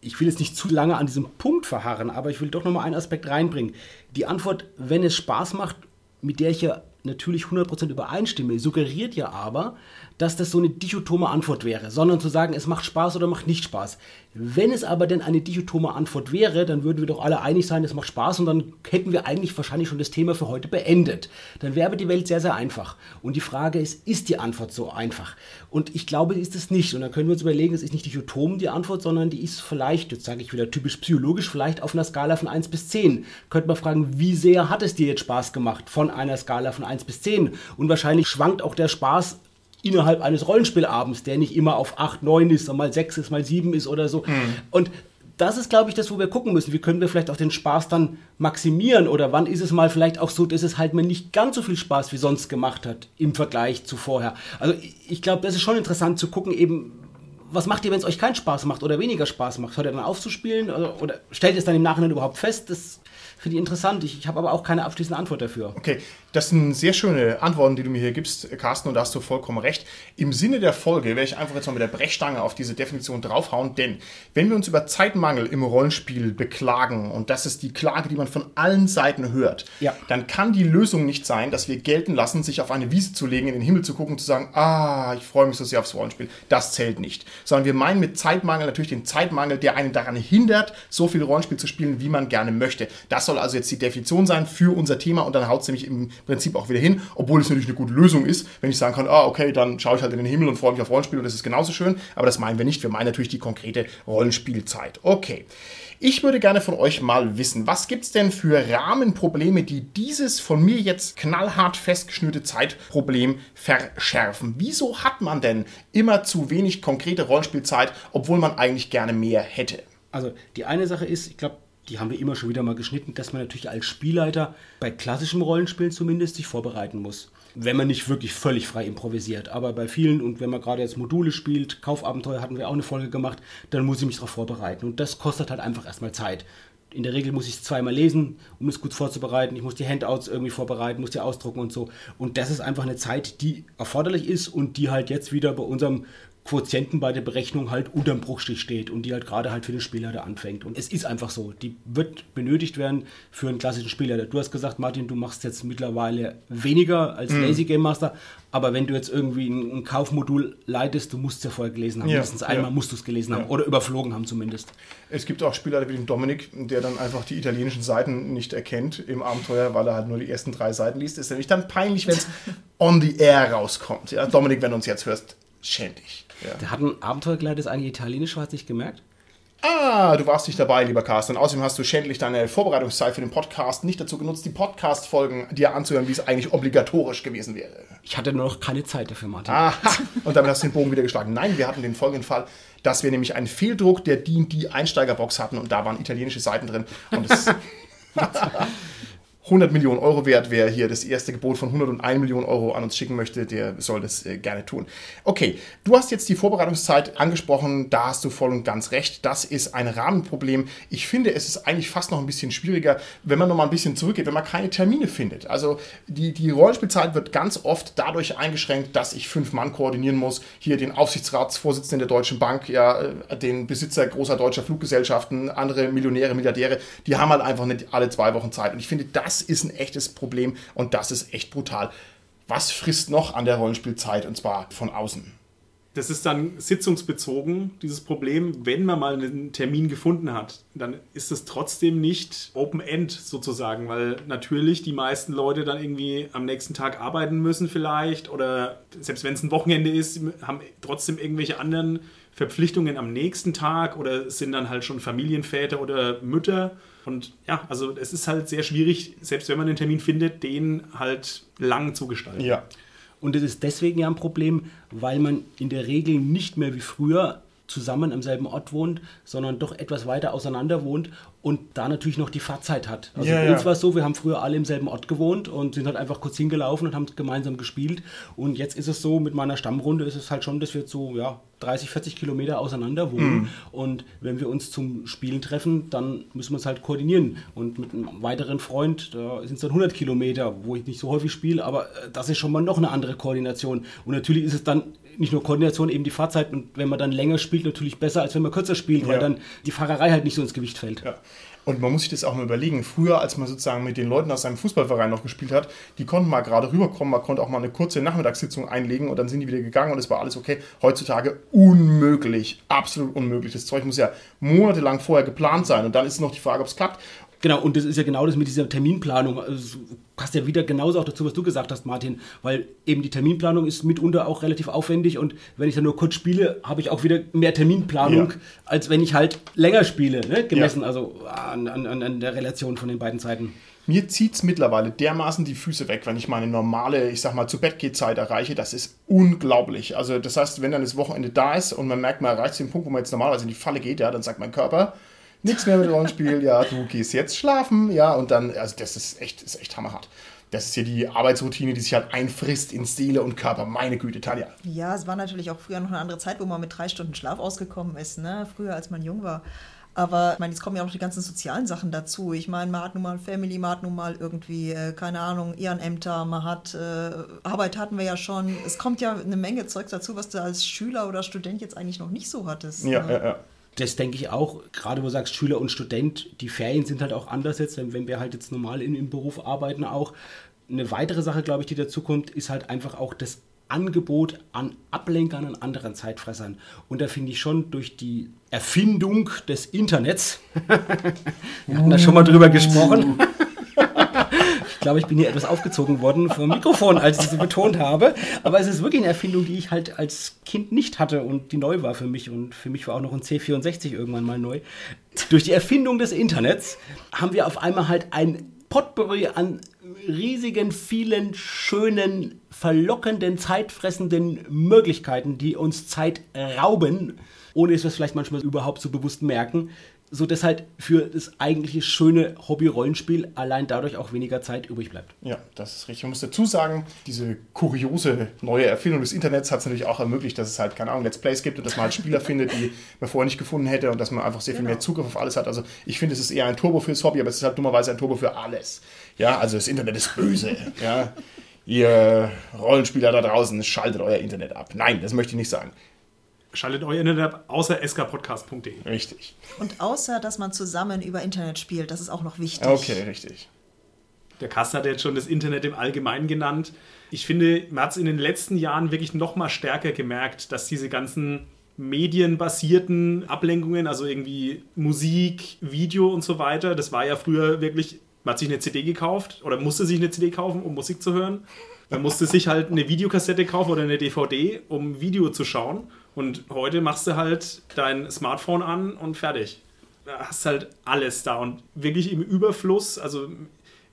ich will jetzt nicht zu lange an diesem Punkt verharren, aber ich will doch noch mal einen Aspekt reinbringen. Die Antwort, wenn es Spaß macht, mit der ich ja natürlich 100% übereinstimme, suggeriert ja aber, dass das so eine dichotome Antwort wäre, sondern zu sagen, es macht Spaß oder macht nicht Spaß. Wenn es aber denn eine dichotome Antwort wäre, dann würden wir doch alle einig sein, es macht Spaß und dann hätten wir eigentlich wahrscheinlich schon das Thema für heute beendet. Dann wäre die Welt sehr, sehr einfach. Und die Frage ist, ist die Antwort so einfach? Und ich glaube, ist es nicht. Und dann können wir uns überlegen, es ist nicht dichotom die Antwort, sondern die ist vielleicht, jetzt sage ich wieder typisch psychologisch, vielleicht auf einer Skala von 1 bis 10. Könnte man fragen, wie sehr hat es dir jetzt Spaß gemacht von einer Skala von 1 bis 10? Und wahrscheinlich schwankt auch der Spaß innerhalb eines Rollenspielabends, der nicht immer auf 8, 9 ist, mal 6 ist, mal 7 ist oder so. Mhm. Und das ist, glaube ich, das, wo wir gucken müssen. Wie können wir vielleicht auch den Spaß dann maximieren? Oder wann ist es mal vielleicht auch so, dass es halt mir nicht ganz so viel Spaß wie sonst gemacht hat im Vergleich zu vorher? Also ich glaube, das ist schon interessant zu gucken, eben, was macht ihr, wenn es euch keinen Spaß macht oder weniger Spaß macht? Hört ihr dann aufzuspielen? Oder, oder stellt ihr es dann im Nachhinein überhaupt fest? Das finde ich interessant. Ich, ich habe aber auch keine abschließende Antwort dafür. Okay, das sind sehr schöne Antworten, die du mir hier gibst, Carsten, und da hast du vollkommen recht. Im Sinne der Folge werde ich einfach jetzt mal mit der Brechstange auf diese Definition draufhauen, denn wenn wir uns über Zeitmangel im Rollenspiel beklagen, und das ist die Klage, die man von allen Seiten hört, ja. dann kann die Lösung nicht sein, dass wir gelten lassen, sich auf eine Wiese zu legen, in den Himmel zu gucken und zu sagen, ah, ich freue mich so sehr aufs Rollenspiel. Das zählt nicht. Sondern wir meinen mit Zeitmangel natürlich den Zeitmangel, der einen daran hindert, so viel Rollenspiel zu spielen, wie man gerne möchte. Das soll also jetzt die Definition sein für unser Thema und dann haut es nämlich im Prinzip auch wieder hin, obwohl es natürlich eine gute Lösung ist, wenn ich sagen kann, ah, okay, dann schaue ich halt in den Himmel und freue mich auf Rollenspiel und das ist genauso schön, aber das meinen wir nicht, wir meinen natürlich die konkrete Rollenspielzeit. Okay. Ich würde gerne von euch mal wissen, was gibt es denn für Rahmenprobleme, die dieses von mir jetzt knallhart festgeschnürte Zeitproblem verschärfen? Wieso hat man denn immer zu wenig konkrete Rollenspielzeit, obwohl man eigentlich gerne mehr hätte? Also die eine Sache ist, ich glaube, die haben wir immer schon wieder mal geschnitten, dass man natürlich als Spielleiter bei klassischem Rollenspiel zumindest sich vorbereiten muss. Wenn man nicht wirklich völlig frei improvisiert. Aber bei vielen, und wenn man gerade jetzt Module spielt, Kaufabenteuer hatten wir auch eine Folge gemacht, dann muss ich mich darauf vorbereiten. Und das kostet halt einfach erstmal Zeit. In der Regel muss ich es zweimal lesen, um es gut vorzubereiten. Ich muss die Handouts irgendwie vorbereiten, muss die ausdrucken und so. Und das ist einfach eine Zeit, die erforderlich ist und die halt jetzt wieder bei unserem Quotienten bei der Berechnung halt unterm Bruchstich steht und die halt gerade halt für den Spieler da anfängt. Und es ist einfach so. Die wird benötigt werden für einen klassischen Spieler. Du hast gesagt, Martin, du machst jetzt mittlerweile weniger als mhm. Lazy Game Master, aber wenn du jetzt irgendwie ein, ein Kaufmodul leitest, du musst es ja vorher gelesen haben. Ja, Mindestens einmal ja. musst du es gelesen ja. haben oder überflogen haben zumindest. Es gibt auch Spieler wie den Dominik, der dann einfach die italienischen Seiten nicht erkennt im Abenteuer, weil er halt nur die ersten drei Seiten liest. Ist nämlich dann peinlich, wenn es (laughs) on the air rauskommt. Ja, Dominik, wenn du uns jetzt hörst, schäm dich. Ja. Der hat ein Abenteuerkleid, das eigentlich italienisch war, hast du nicht gemerkt? Ah, du warst nicht dabei, lieber Carsten. Außerdem hast du schändlich deine Vorbereitungszeit für den Podcast nicht dazu genutzt, die Podcast-Folgen dir anzuhören, wie es eigentlich obligatorisch gewesen wäre. Ich hatte nur noch keine Zeit dafür, Martin. Aha. Und damit hast du den Bogen wieder geschlagen. Nein, wir hatten den folgenden Fall, dass wir nämlich einen Fehldruck der D&D Einsteigerbox hatten und da waren italienische Seiten drin. Und es (laughs) 100 Millionen Euro wert. Wer hier das erste Gebot von 101 Millionen Euro an uns schicken möchte, der soll das äh, gerne tun. Okay, du hast jetzt die Vorbereitungszeit angesprochen. Da hast du voll und ganz recht. Das ist ein Rahmenproblem. Ich finde, es ist eigentlich fast noch ein bisschen schwieriger, wenn man noch mal ein bisschen zurückgeht, wenn man keine Termine findet. Also die, die Rollenspielzeit wird ganz oft dadurch eingeschränkt, dass ich fünf Mann koordinieren muss. Hier den Aufsichtsratsvorsitzenden der Deutschen Bank, ja, äh, den Besitzer großer deutscher Fluggesellschaften, andere Millionäre, Milliardäre, die haben halt einfach nicht alle zwei Wochen Zeit. Und ich finde, das das ist ein echtes Problem und das ist echt brutal. Was frisst noch an der Rollenspielzeit und zwar von außen? das ist dann sitzungsbezogen, dieses Problem. Wenn man mal einen Termin gefunden hat, dann ist es trotzdem nicht Open-End sozusagen, weil natürlich die meisten Leute dann irgendwie am nächsten Tag arbeiten müssen vielleicht oder selbst wenn es ein Wochenende ist, haben trotzdem irgendwelche anderen Verpflichtungen am nächsten Tag oder sind dann halt schon Familienväter oder Mütter. Und ja, also es ist halt sehr schwierig, selbst wenn man einen Termin findet, den halt lang zu gestalten. Ja. Und es ist deswegen ja ein Problem, weil man in der Regel nicht mehr wie früher zusammen am selben Ort wohnt, sondern doch etwas weiter auseinander wohnt und da natürlich noch die Fahrzeit hat. Also Ja, bei ja. uns war es so, wir haben früher alle im selben Ort gewohnt und sind halt einfach kurz hingelaufen und haben gemeinsam gespielt. Und jetzt ist es so, mit meiner Stammrunde ist es halt schon, dass wir so ja, 30, 40 Kilometer auseinander wohnen. Mhm. Und wenn wir uns zum Spielen treffen, dann müssen wir uns halt koordinieren. Und mit einem weiteren Freund, da sind es dann 100 Kilometer, wo ich nicht so häufig spiele, aber äh, das ist schon mal noch eine andere Koordination. Und natürlich ist es dann nicht nur Koordination, eben die Fahrzeit. Und wenn man dann länger spielt, natürlich besser, als wenn man kürzer spielt, weil Ja. dann die Fahrerei halt nicht so ins Gewicht fällt. Ja. Und man muss sich das auch mal überlegen. Früher, als man sozusagen mit den Leuten aus seinem Fußballverein noch gespielt hat, die konnten mal gerade rüberkommen, man konnte auch mal eine kurze Nachmittagssitzung einlegen und dann sind die wieder gegangen und es war alles okay. Heutzutage unmöglich, absolut unmöglich. Das Zeug muss ja monatelang vorher geplant sein und dann ist noch die Frage, ob es klappt. Genau, und das ist ja genau das mit dieser Terminplanung. Also, passt ja wieder genauso auch dazu, was du gesagt hast, Martin, weil eben die Terminplanung ist mitunter auch relativ aufwendig und wenn ich dann nur kurz spiele, habe ich auch wieder mehr Terminplanung, Ja. als wenn ich halt länger spiele, ne? gemessen Ja. also an, an, an- an der Relation von den beiden Zeiten. Mir zieht es mittlerweile dermaßen die Füße weg, wenn ich meine normale, ich sag mal, zu Bett geht Zeit erreiche. Das ist unglaublich. Also, das heißt, wenn dann das Wochenende da ist und man merkt, man erreicht den Punkt, wo man jetzt normalerweise in die Falle geht, ja, dann sagt mein Körper, nichts mehr mit Rollenspiel, ja, du gehst jetzt schlafen, ja, und dann, also, das ist echt, ist echt hammerhart. Das ist hier die Arbeitsroutine, die sich halt einfrisst in Seele und Körper. Meine Güte, Tanja. Ja, es war natürlich auch früher noch eine andere Zeit, wo man mit drei Stunden Schlaf ausgekommen ist, ne? Früher, als man jung war. Aber ich meine, jetzt kommen ja auch noch die ganzen sozialen Sachen dazu. Ich meine, man hat nun mal Family, man hat nun mal irgendwie, äh, keine Ahnung, Ehrenämter, man hat äh, Arbeit hatten wir ja schon. Es kommt ja eine Menge Zeugs dazu, was du als Schüler oder Student jetzt eigentlich noch nicht so hattest. Ja, ne? ja, ja. Das denke ich auch, gerade wo du sagst Schüler und Student, die Ferien sind halt auch anders jetzt, wenn, wir halt jetzt normal in, im Beruf arbeiten auch. Eine weitere Sache, glaube ich, die dazu kommt, ist halt einfach auch das Angebot an Ablenkern an anderen Zeitfressern. Und da finde ich schon durch die Erfindung des Internets, (laughs) wir hatten da schon mal drüber gesprochen, ich (laughs) glaube, ich bin hier etwas aufgezogen worden vom Mikrofon, als ich so betont habe. Aber es ist wirklich eine Erfindung, die ich halt als Kind nicht hatte und die neu war für mich. Und für mich war auch noch ein C64 irgendwann mal neu. Durch die Erfindung des Internets haben wir auf einmal halt ein Potpourri an riesigen, vielen, schönen, verlockenden, zeitfressenden Möglichkeiten, die uns Zeit rauben, ohne dass wir es vielleicht manchmal überhaupt so bewusst merken so dass halt für das eigentliche schöne Hobby-Rollenspiel allein dadurch auch weniger Zeit übrig bleibt. Ja, das ist richtig. Man muss dazu sagen, diese kuriose neue Erfindung des Internets hat es natürlich auch ermöglicht, dass es halt, keine Ahnung, Let's Plays gibt und dass man halt Spieler (laughs) findet, die man vorher nicht gefunden hätte und dass man einfach sehr viel mehr Zugriff auf alles hat. Also ich finde, es ist eher ein Turbo fürs Hobby, aber es ist halt dummerweise ein Turbo für alles. Ja, also das Internet ist böse. Ja, ihr Rollenspieler da draußen, schaltet euer Internet ab. Nein, das möchte ich nicht sagen. Schaltet euer Internet ab, außer skpodcast.de. Richtig. Und außer, dass man zusammen über Internet spielt, das ist auch noch wichtig. Okay, richtig. Der Kasten hat jetzt schon das Internet im Allgemeinen genannt. Ich finde, man hat es in den letzten Jahren wirklich noch mal stärker gemerkt, dass diese ganzen medienbasierten Ablenkungen, also irgendwie Musik, Video und so weiter, das war ja früher wirklich, man hat sich eine CD gekauft oder musste sich eine CD kaufen, um Musik zu hören. Man musste sich halt eine Videokassette kaufen oder eine DVD, um Video zu schauen. Und heute machst du halt dein Smartphone an und fertig. Da hast halt alles da und wirklich im Überfluss. Also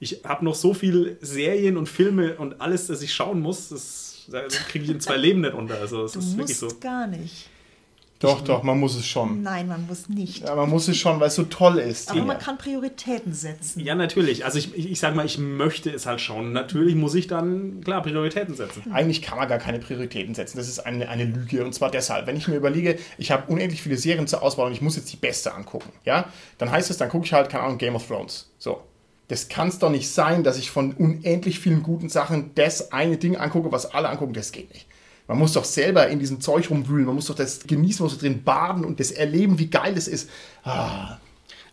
ich habe noch so viel Serien und Filme und alles, das ich schauen muss, das, das kriege ich in zwei (laughs) Leben nicht unter. Also es ist wirklich so. gar nicht. Doch, doch, man muss es schon. Nein, man muss nicht. Ja, man muss es schon, weil es so toll ist. Aber Tanja. man kann Prioritäten setzen. Ja, natürlich. Also ich, ich, ich sage mal, ich möchte es halt schon. Natürlich muss ich dann, klar, Prioritäten setzen. Eigentlich kann man gar keine Prioritäten setzen. Das ist eine, eine Lüge. Und zwar deshalb, wenn ich mir überlege, ich habe unendlich viele Serien zur Auswahl und ich muss jetzt die beste angucken, ja, dann heißt es, dann gucke ich halt, keine Ahnung, Game of Thrones. So. Das kann es doch nicht sein, dass ich von unendlich vielen guten Sachen das eine Ding angucke, was alle angucken. Das geht nicht. Man muss doch selber in diesem Zeug rumwühlen. Man muss doch das genießen, man muss drin baden und das erleben, wie geil es ist. Ah,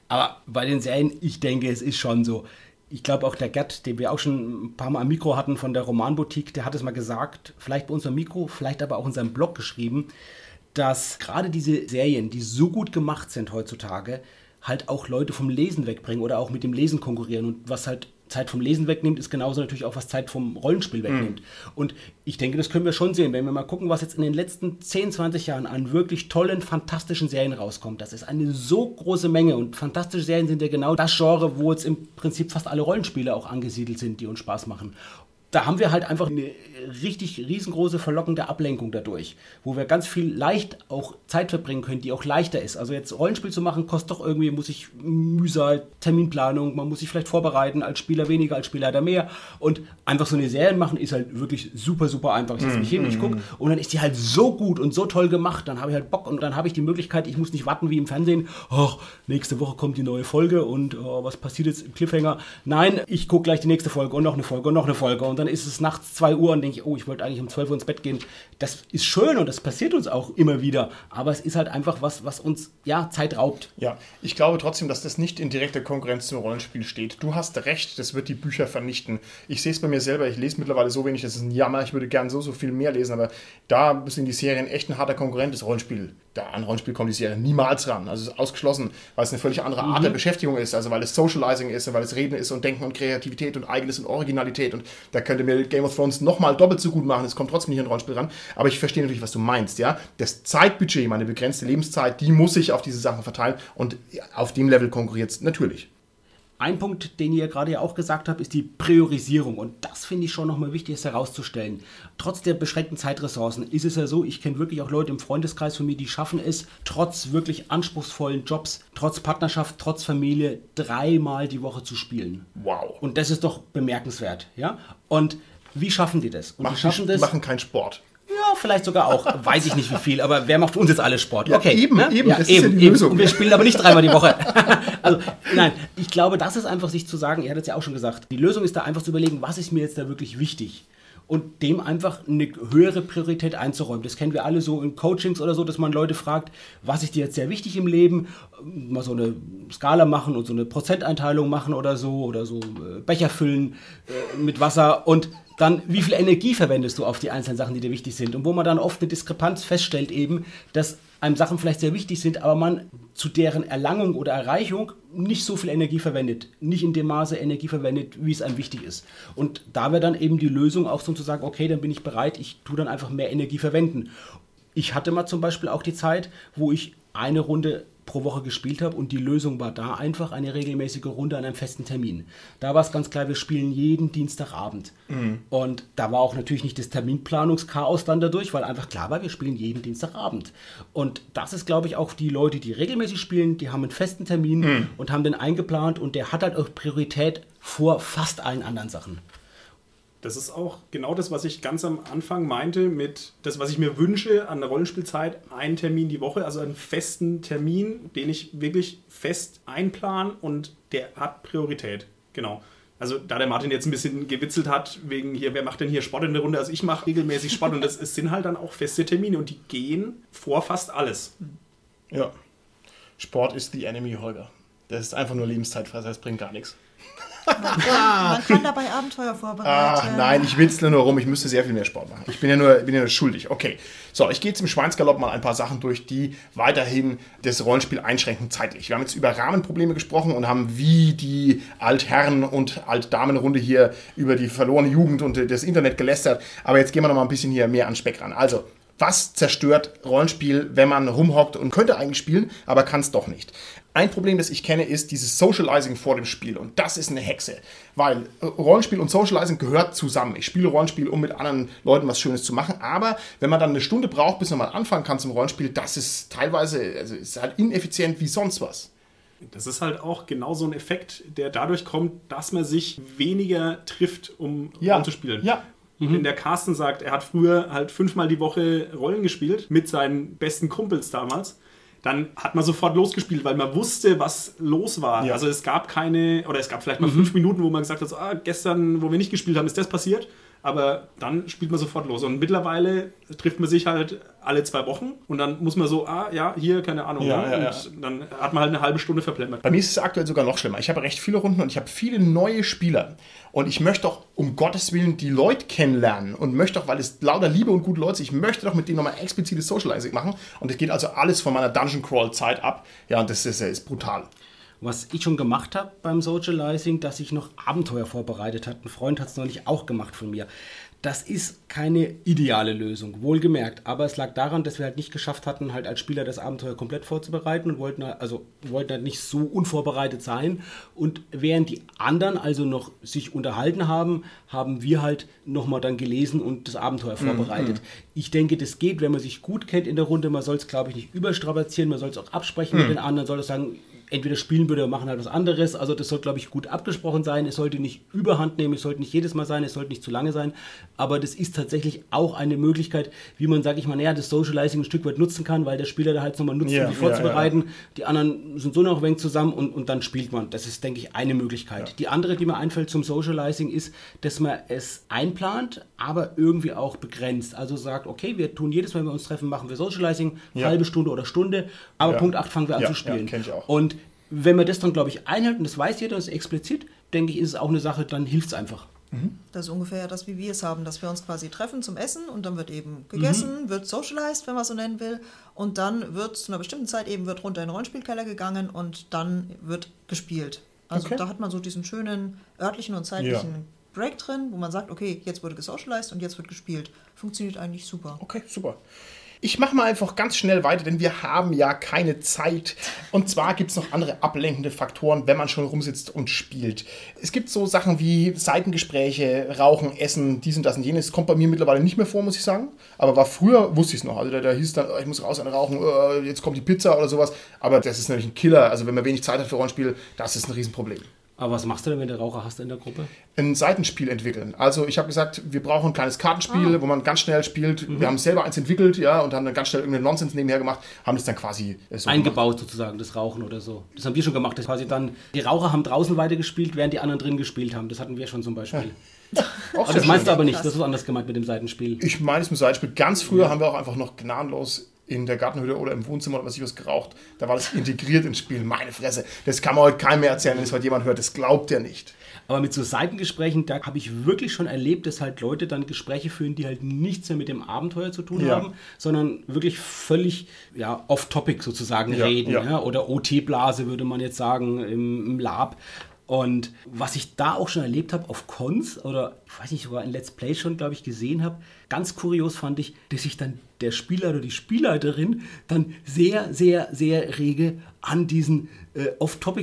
Aber bei den Serien, ich denke, es ist schon so. ich glaube auch der Gerd, den wir auch schon ein paar Mal am Mikro hatten von der Romanboutique, der hat es mal gesagt, vielleicht bei unserem Mikro, vielleicht aber auch in seinem Blog geschrieben, dass gerade diese Serien, die so gut gemacht sind heutzutage, halt auch Leute vom Lesen wegbringen oder auch mit dem Lesen konkurrieren. Und was halt Zeit vom Lesen wegnimmt, ist genauso natürlich auch, was Zeit vom Rollenspiel wegnimmt. Mhm. Und ich denke, das können wir schon sehen, wenn wir mal gucken, was jetzt in den letzten 10, 20 Jahren an wirklich tollen, fantastischen Serien rauskommt. Das ist eine so große Menge und fantastische Serien sind ja genau das Genre, wo jetzt im Prinzip fast alle Rollenspiele auch angesiedelt sind, die uns Spaß machen da haben wir halt einfach eine richtig riesengroße verlockende Ablenkung dadurch, wo wir ganz viel leicht auch Zeit verbringen können, die auch leichter ist. Also jetzt Rollenspiel zu machen, kostet doch irgendwie, muss ich Mühsal, Terminplanung, man muss sich vielleicht vorbereiten, als Spieler weniger, als Spielleiter mehr. Und einfach so eine Serie machen ist halt wirklich super, super einfach. Ich setze mich hin, ich gucke und dann ist die halt so gut und so toll gemacht, dann habe ich halt Bock und dann habe ich die Möglichkeit, ich muss nicht warten wie im Fernsehen, oh, nächste Woche kommt die neue Folge und oh, was passiert jetzt im Cliffhanger? Nein, ich gucke gleich die nächste Folge und noch eine Folge und noch eine Folge und und dann ist es nachts 2 Uhr und denke ich, oh, ich wollte eigentlich um 12 Uhr ins Bett gehen. Das ist schön und das passiert uns auch immer wieder. Aber es ist halt einfach was, was uns ja Zeit raubt. Ja, ich glaube trotzdem, dass das nicht in direkter Konkurrenz zum Rollenspiel steht. Du hast recht, das wird die Bücher vernichten. Ich sehe es bei mir selber, ich lese mittlerweile so wenig, das ist ein Jammer. Ich würde gern so, so viel mehr lesen, aber da sind die Serien echt ein harter Konkurrent. Das Rollenspiel da an Rollenspiel kommt die Serie niemals ran. Also es ist ausgeschlossen, weil es eine völlig andere Art mhm. der Beschäftigung ist, also weil es Socializing ist, weil es Reden ist und Denken und Kreativität und Eigenes und Originalität und da könnte mir Game of Thrones nochmal doppelt so gut machen, es kommt trotzdem nicht an Rollenspiel ran, aber ich verstehe natürlich, was du meinst, ja. Das Zeitbudget, meine begrenzte Lebenszeit, die muss ich auf diese Sachen verteilen und auf dem Level konkurriert es natürlich. Ein Punkt, den ihr gerade ja auch gesagt habt, ist die Priorisierung. Und das finde ich schon nochmal wichtig, es herauszustellen. Trotz der beschränkten Zeitressourcen ist es ja so, ich kenne wirklich auch Leute im Freundeskreis von mir, die schaffen es, trotz wirklich anspruchsvollen Jobs, trotz Partnerschaft, trotz Familie, dreimal die Woche zu spielen. Wow. Und das ist doch bemerkenswert. Ja? Und wie schaffen die das? Und machen, die schaffen das. Die machen keinen Sport. Vielleicht sogar auch. Weiß ich nicht wie viel, aber wer macht für uns jetzt alle Sport? Okay. Ja, eben, ne? eben, ja, das eben, ist ja die eben. Lösung. Und wir spielen aber nicht dreimal die Woche. (laughs) also, nein, ich glaube, das ist einfach sich zu sagen, ihr hattet es ja auch schon gesagt, die Lösung ist da einfach zu überlegen, was ist mir jetzt da wirklich wichtig? und dem einfach eine höhere Priorität einzuräumen. Das kennen wir alle so in Coachings oder so, dass man Leute fragt, was ist dir jetzt sehr wichtig im Leben? Mal so eine Skala machen und so eine Prozenteinteilung machen oder so oder so äh, Becher füllen äh, mit Wasser und dann wie viel Energie verwendest du auf die einzelnen Sachen, die dir wichtig sind und wo man dann oft eine Diskrepanz feststellt eben, dass einem Sachen vielleicht sehr wichtig sind, aber man zu deren Erlangung oder Erreichung nicht so viel Energie verwendet, nicht in dem Maße Energie verwendet, wie es einem wichtig ist. Und da wäre dann eben die Lösung auch so zu sagen, okay, dann bin ich bereit, ich tue dann einfach mehr Energie verwenden. Ich hatte mal zum Beispiel auch die Zeit, wo ich eine Runde pro Woche gespielt habe und die Lösung war da einfach eine regelmäßige Runde an einem festen Termin. Da war es ganz klar, wir spielen jeden Dienstagabend. Mhm. Und da war auch natürlich nicht das Terminplanungschaos dann dadurch, weil einfach klar war, wir spielen jeden Dienstagabend. Und das ist, glaube ich, auch die Leute, die regelmäßig spielen, die haben einen festen Termin mhm. und haben den eingeplant und der hat halt auch Priorität vor fast allen anderen Sachen. Das ist auch genau das, was ich ganz am Anfang meinte, mit das, was ich mir wünsche an der Rollenspielzeit, einen Termin die Woche, also einen festen Termin, den ich wirklich fest einplan und der hat Priorität. Genau. Also da der Martin jetzt ein bisschen gewitzelt hat, wegen hier, wer macht denn hier Sport in der Runde? Also ich mache regelmäßig Sport und das es sind halt dann auch feste Termine und die gehen vor fast alles. Ja. Sport ist the enemy, Holger. Das ist einfach nur Lebenszeitfresser, das bringt gar nichts. Man kann, dabei Abenteuer vorbereiten. Ah, nein, ich witzle nur rum, ich müsste sehr viel mehr Sport machen. Ich bin ja nur, bin ja nur schuldig. Okay, so, ich gehe jetzt im Schweinsgalopp mal ein paar Sachen durch, die weiterhin das Rollenspiel einschränken zeitlich. Wir haben jetzt über Rahmenprobleme gesprochen und haben wie die Altherren- und Altdamenrunde hier über die verlorene Jugend und das Internet gelästert. Aber jetzt gehen wir noch mal ein bisschen hier mehr an Speck ran. Also, was zerstört Rollenspiel, wenn man rumhockt und könnte eigentlich spielen, aber kann es doch nicht? Ein Problem, das ich kenne, ist dieses Socializing vor dem Spiel. Und das ist eine Hexe. Weil äh, Rollenspiel und Socializing gehört zusammen. Ich spiele Rollenspiel, um mit anderen Leuten was Schönes zu machen. Aber wenn man dann eine Stunde braucht, bis man mal anfangen kann zum Rollenspiel, das ist teilweise, also ist halt ineffizient wie sonst was. Das ist halt auch genau so ein Effekt, der dadurch kommt, dass man sich weniger trifft, um ja. zu spielen. Ja, Mhm. Wenn der Carsten sagt, er hat früher halt fünfmal die Woche Rollen gespielt mit seinen besten Kumpels damals, dann hat man sofort losgespielt, weil man wusste, was los war. Ja. Also es gab keine, oder es gab vielleicht mal mhm. fünf Minuten, wo man gesagt hat, so, ah, gestern, wo wir nicht gespielt haben, ist das passiert. Aber dann spielt man sofort los. Und mittlerweile trifft man sich halt alle zwei Wochen und dann muss man so, ah ja, hier, keine Ahnung. Ja, ne? ja, ja. und dann hat man halt eine halbe Stunde verplempert. Bei mir ist es aktuell sogar noch schlimmer. Ich habe recht viele Runden und ich habe viele neue Spieler. Und ich möchte doch um Gottes Willen die Leute kennenlernen und möchte doch, weil es lauter Liebe und gute Leute sind, ich möchte doch mit denen nochmal explizites Socializing machen. Und das geht also alles von meiner Dungeon Crawl Zeit ab. Ja, und das ist, ist brutal. Was ich schon gemacht habe beim Socializing, dass ich noch Abenteuer vorbereitet habe. Ein Freund hat es neulich auch gemacht von mir. Das ist keine ideale Lösung, wohlgemerkt. Aber es lag daran, dass wir halt nicht geschafft hatten, halt als Spieler das Abenteuer komplett vorzubereiten und wollten halt, also wollten halt nicht so unvorbereitet sein. Und während die anderen also noch sich unterhalten haben, haben wir halt nochmal dann gelesen und das Abenteuer vorbereitet. Ich denke, das geht, wenn man sich gut kennt in der Runde. Man soll es, glaube ich, nicht überstrapazieren. Man soll es auch absprechen mit den anderen. Soll es sagen, entweder spielen würde oder machen halt was anderes. Also das soll, glaube ich, gut abgesprochen sein. Es sollte nicht überhand nehmen, es sollte nicht jedes Mal sein, es sollte nicht zu lange sein. Aber das ist tatsächlich auch eine Möglichkeit, wie man, sage ich mal, näher das Socializing ein Stück weit nutzen kann, weil der Spieler da halt nochmal nutzt, Ja, um sich ja, vorzubereiten. Die anderen sind so noch ein wenig zusammen und, und dann spielt man. Das ist, denke ich, eine Möglichkeit. Die andere, die mir einfällt zum Socializing, ist, dass man es einplant, aber irgendwie auch begrenzt. Also sagt, okay, wir tun jedes Mal, wenn wir uns treffen, machen wir Socializing, Ja. halbe Stunde oder Stunde, aber Ja. Punkt 8 fangen wir an Ja, zu spielen. ja, kenn ich auch. Und wenn man das dann, glaube ich, einhält, und das weiß jeder, das ist explizit, denke ich, ist es auch eine Sache, dann hilft es einfach. Das ist ungefähr das, wie wir es haben, dass wir uns quasi treffen zum Essen und dann wird eben gegessen, wird socialized, wenn man es so nennen will. Und dann wird zu einer bestimmten Zeit eben wird runter in den Rollenspielkeller gegangen und dann wird gespielt. Also Okay. da hat man so diesen schönen örtlichen und zeitlichen Break drin, wo man sagt, okay, jetzt wurde gesocialized und jetzt wird gespielt. Funktioniert eigentlich super. Okay, super. Ich mache mal einfach ganz schnell weiter, denn wir haben ja keine Zeit. Und zwar gibt es noch andere ablenkende Faktoren, wenn man schon rumsitzt und spielt. Es gibt so Sachen wie Seitengespräche, Rauchen, Essen, dies und das und jenes. Kommt bei mir mittlerweile nicht mehr vor, muss ich sagen. Aber war früher, wusste ich es noch. Also da, da hieß dann, ich muss raus und rauchen, äh, jetzt kommt die Pizza oder sowas. Aber das ist natürlich ein Killer. Also wenn man wenig Zeit hat für Rollenspiel, das ist ein Riesenproblem. Aber was machst du denn, wenn du Raucher hast in der Gruppe? ein Seitenspiel entwickeln. Also ich habe gesagt, wir brauchen ein kleines Kartenspiel, wo man ganz schnell spielt. Wir haben selber eins entwickelt, ja, und haben dann ganz schnell irgendeinen Nonsens nebenher gemacht, haben das dann quasi äh, so gemacht. Eingebaut sozusagen, das Rauchen oder so. Das haben wir schon gemacht. Das quasi dann, die Raucher haben draußen weitergespielt, während die anderen drin gespielt haben. Das hatten wir schon zum Beispiel. (laughs) Auch Aber sehr das meinst du aber nicht, Krass. das ist anders gemeint mit dem Seitenspiel. Ich meine es mit Seitenspiel. Ganz früher haben wir auch einfach noch gnadenlos in der Gartenhütte oder im Wohnzimmer oder was ich was geraucht. Da war das (laughs) integriert ins Spiel. Meine Fresse. Das kann man heute keinem mehr erzählen, wenn es heute jemand hört. Das glaubt er nicht. Aber mit so Seitengesprächen, da habe ich wirklich schon erlebt, dass halt Leute dann Gespräche führen, die halt nichts mehr mit dem Abenteuer zu tun Ja. haben, sondern wirklich völlig ja, off-topic sozusagen Ja, reden. ja. Oder OT-Blase würde man jetzt sagen im, im Lab. Und was ich da auch schon erlebt habe auf Cons oder ich weiß nicht, sogar in Let's Play schon, glaube ich, gesehen habe, ganz kurios fand ich, dass sich dann der Spieler oder die Spielleiterin dann sehr, sehr, sehr rege an diesen äh,